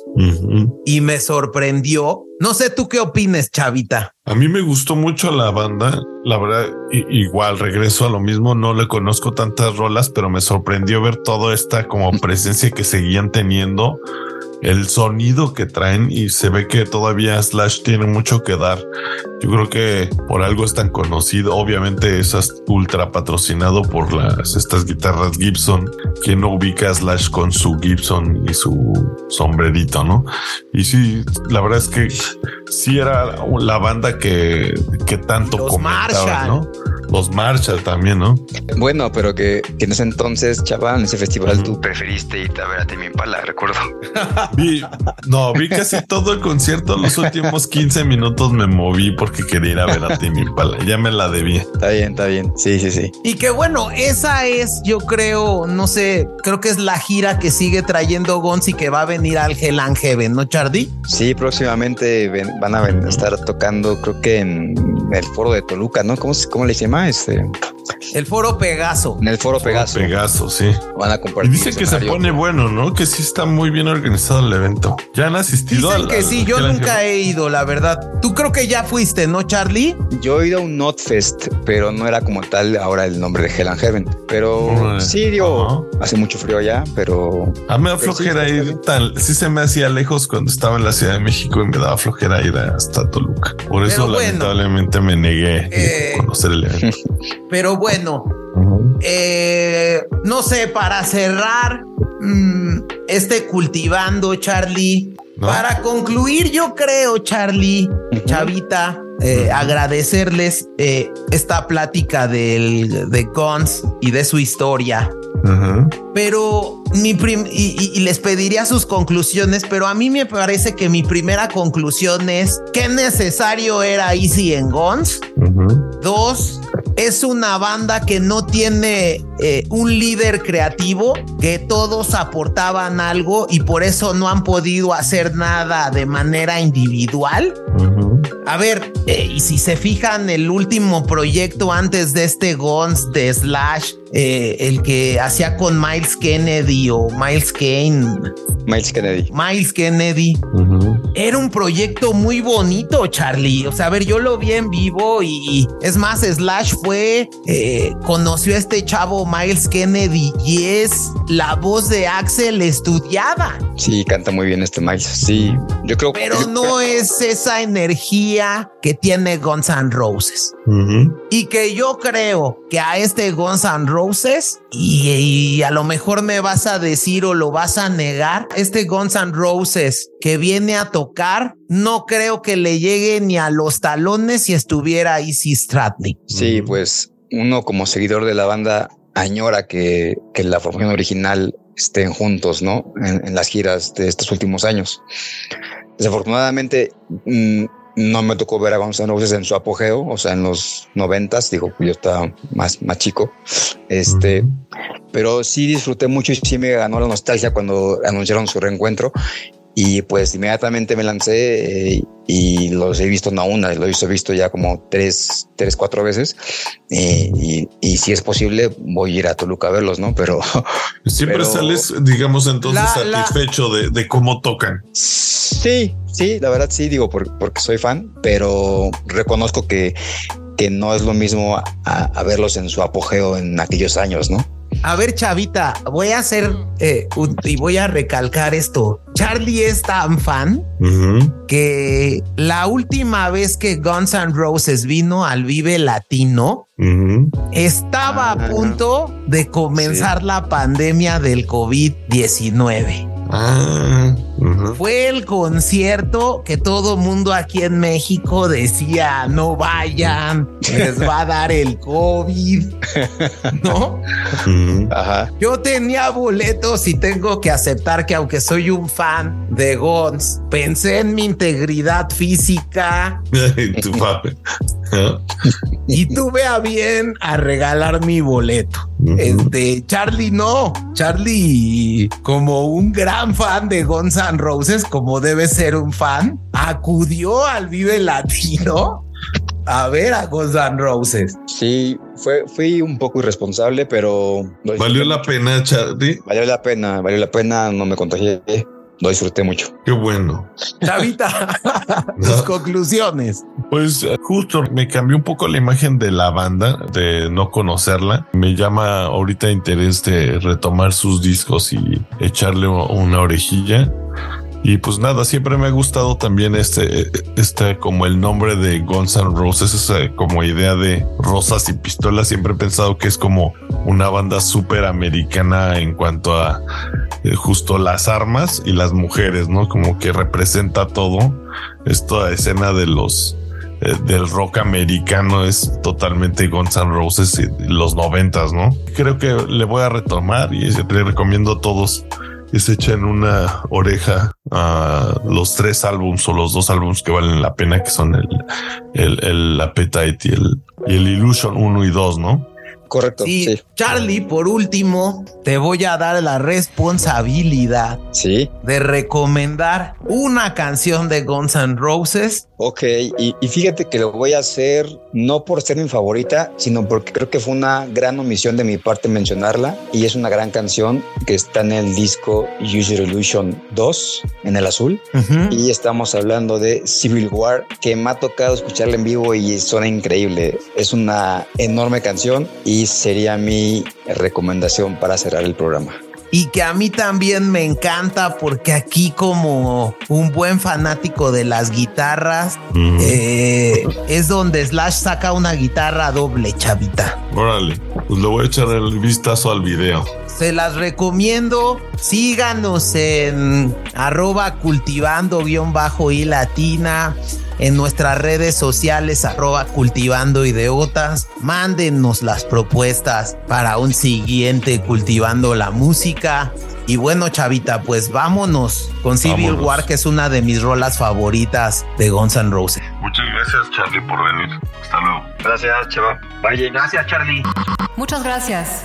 [SPEAKER 1] y me sorprendió. No sé tú qué opines, Chavita.
[SPEAKER 2] A mí me gustó mucho la banda. La verdad, igual regreso a lo mismo. No le conozco tantas rolas, pero me sorprendió ver toda esta como presencia que seguían teniendo el sonido que traen y se ve que todavía Slash tiene mucho que dar. Yo creo que por algo es tan conocido. Obviamente es ultra patrocinado por las estas guitarras Gibson. Quien no ubica a Slash con su Gibson y su sombrerito, ¿no? Y sí, la verdad es que sí era la banda que, que tanto Los ¿no? Los Marshall también, ¿no?
[SPEAKER 3] Bueno, pero que, en ese entonces, chaval, en ese festival tú preferiste ir a ver a Timmy Pala, recuerdo.
[SPEAKER 2] Vi, no, vi casi todo el concierto. Los últimos 15 minutos me moví porque quería ir a ver a Timmy Pala. Ya me la debía.
[SPEAKER 3] Está bien, está bien. Sí, sí, sí.
[SPEAKER 1] Y que bueno, esa es, yo creo, no sé, creo que es la gira que sigue trayendo Gonzi que va a venir al Hell and Heaven, ¿no, Chardy?
[SPEAKER 3] Sí, próximamente van a estar tocando, creo que en el foro de Toluca, ¿no? ¿Cómo, cómo le llama? Este
[SPEAKER 1] El foro Pegaso.
[SPEAKER 3] En el foro Pegaso.
[SPEAKER 2] Pegaso, sí.
[SPEAKER 3] Van a compartir.
[SPEAKER 2] Y dicen que se pone bueno, ¿no? Que sí está muy bien organizado el evento. Ya han asistido
[SPEAKER 1] Dicen que sí, yo nunca he ido, la verdad. Tú creo que ya fuiste, ¿no, Charlie?
[SPEAKER 3] Yo he ido a un Notfest, pero no era como tal ahora el nombre de Hell and Heaven. Pero sí, digo, hace mucho frío allá, pero.
[SPEAKER 2] A mí me da flojera ir tan. Sí se me hacía lejos cuando estaba en la Ciudad de México y me daba flojera ir hasta Toluca. Por eso, lamentablemente, me negué a eh, conocer el evento.
[SPEAKER 1] Pero bueno, eh, no sé, para cerrar mm, este cultivando, Charlie. Para concluir, yo creo, Charlie, Chavita, eh, agradecerles esta plática del, de Guns y de su historia. Pero mi y, les pediría sus conclusiones, pero a mí me parece que mi primera conclusión es que necesario era Easy en Guns. Dos, es una banda que no tiene eh, un líder creativo, que todos aportaban algo y por eso no han podido hacer nada de manera individual. A ver, eh, y si se fijan, el último proyecto antes de este Guns de Slash, eh, el que hacía con Miles Kennedy o Miles Kane.
[SPEAKER 3] Miles Kennedy.
[SPEAKER 1] Miles Kennedy. Era un proyecto muy bonito, Charlie. O sea, a ver, yo lo vi en vivo y es más, Slash fue, eh, conoció a este chavo Miles Kennedy y es la voz de Axel estudiada.
[SPEAKER 3] Sí, canta muy bien este Miles. Sí, yo creo
[SPEAKER 1] Pero no es esa energía que tiene Guns N' Roses. Y que yo creo que a este Guns N' Roses, y, a lo mejor me vas a decir o lo vas a negar, este Guns N' Roses que viene a tocar, no creo que le llegue ni a los talones si estuviera Easy Stradley.
[SPEAKER 3] Sí, pues uno como seguidor de la banda añora que, que la formación original estén juntos, ¿no? En, las giras de estos últimos años. Desafortunadamente, mm, no me tocó ver a Guns N' Roses en su apogeo, o sea, en los noventas, digo, yo estaba más, más chico, este, pero sí disfruté mucho y sí me ganó la nostalgia cuando anunciaron su reencuentro y pues inmediatamente me lancé eh, y los he visto no una, lo he visto, ya como tres, tres, cuatro veces. Eh, y, y, si es posible, voy a ir a Toluca a verlos, ¿no? Pero
[SPEAKER 2] siempre sales, digamos, entonces satisfecho De, de, cómo tocan.
[SPEAKER 3] Sí, sí, la verdad sí, digo, porque soy fan, pero reconozco que, que no es lo mismo a verlos en su apogeo en aquellos años, ¿no?
[SPEAKER 1] A ver, chavita, voy a hacer eh, y voy a recalcar esto. Charlie es tan fan que la última vez que Guns N' Roses vino al Vive Latino, estaba a ah. punto de comenzar la pandemia del COVID-19. Ah, Fue el concierto que todo mundo aquí en México decía, no vayan, les va a dar el COVID, ¿no? Yo tenía boletos y tengo que aceptar que aunque soy un fan de Gons, pensé en mi integridad física. y tuve a bien a regalar mi boleto. Este Charlie no, Charlie como un gran fan de Guns N' Roses, como debe ser un fan, acudió al Vive Latino a ver a Guns N' Roses.
[SPEAKER 3] Sí, fue, fui un poco irresponsable, pero
[SPEAKER 2] valió la pena, Charlie.
[SPEAKER 3] Valió la pena, valió la pena, no me contagié lo disfruté mucho.
[SPEAKER 2] Qué bueno.
[SPEAKER 1] Chavita, tus conclusiones.
[SPEAKER 2] Pues eh, justo me cambió un poco la imagen de la banda, de no conocerla. Me llama ahorita interés de retomar sus discos y echarle una orejilla. Y pues nada, siempre me ha gustado también este, este como el nombre de Guns N' Roses, esa como idea de rosas y pistolas. Siempre he pensado que es como una banda súper americana en cuanto a eh, justo las armas y las mujeres, ¿no? Como que representa todo. Esta escena de los eh, del rock americano es totalmente Guns N' Roses y los noventas, ¿no? Creo que le voy a retomar y le recomiendo a todos se echen una oreja a los tres álbums o los dos álbums que valen la pena, que son el, el, el Appetite y el, y el Illusion 1 y 2, ¿no?
[SPEAKER 3] Correcto.
[SPEAKER 1] Sí. Charlie, por último, te voy a dar la responsabilidad
[SPEAKER 3] sí.
[SPEAKER 1] de recomendar una canción de Guns N' Roses
[SPEAKER 3] Ok, y, fíjate que lo voy a hacer no por ser mi favorita, sino porque creo que fue una gran omisión de mi parte mencionarla y es una gran canción que está en el disco User Illusion 2 en el azul y estamos hablando de Civil War que me ha tocado escucharla en vivo y suena increíble. Es una enorme canción y sería mi recomendación para cerrar el programa
[SPEAKER 1] y que a mí también me encanta porque aquí como un buen fanático de las guitarras eh, es donde Slash saca una guitarra doble chavita.
[SPEAKER 2] Órale, pues le voy a echar el vistazo al video.
[SPEAKER 1] Se las recomiendo. Síganos en arroba cultivando guion bajo y latina en nuestras redes sociales arroba cultivando ideotas. Mándenos las propuestas para un siguiente cultivando la música. Y bueno, chavita, pues vámonos con Civil War, que es una de mis rolas favoritas de Guns N' Roses.
[SPEAKER 2] Muchas gracias, Charlie, por venir. Hasta luego.
[SPEAKER 3] Gracias, Chava.
[SPEAKER 1] Vaya. Gracias, Charlie.
[SPEAKER 4] Muchas gracias.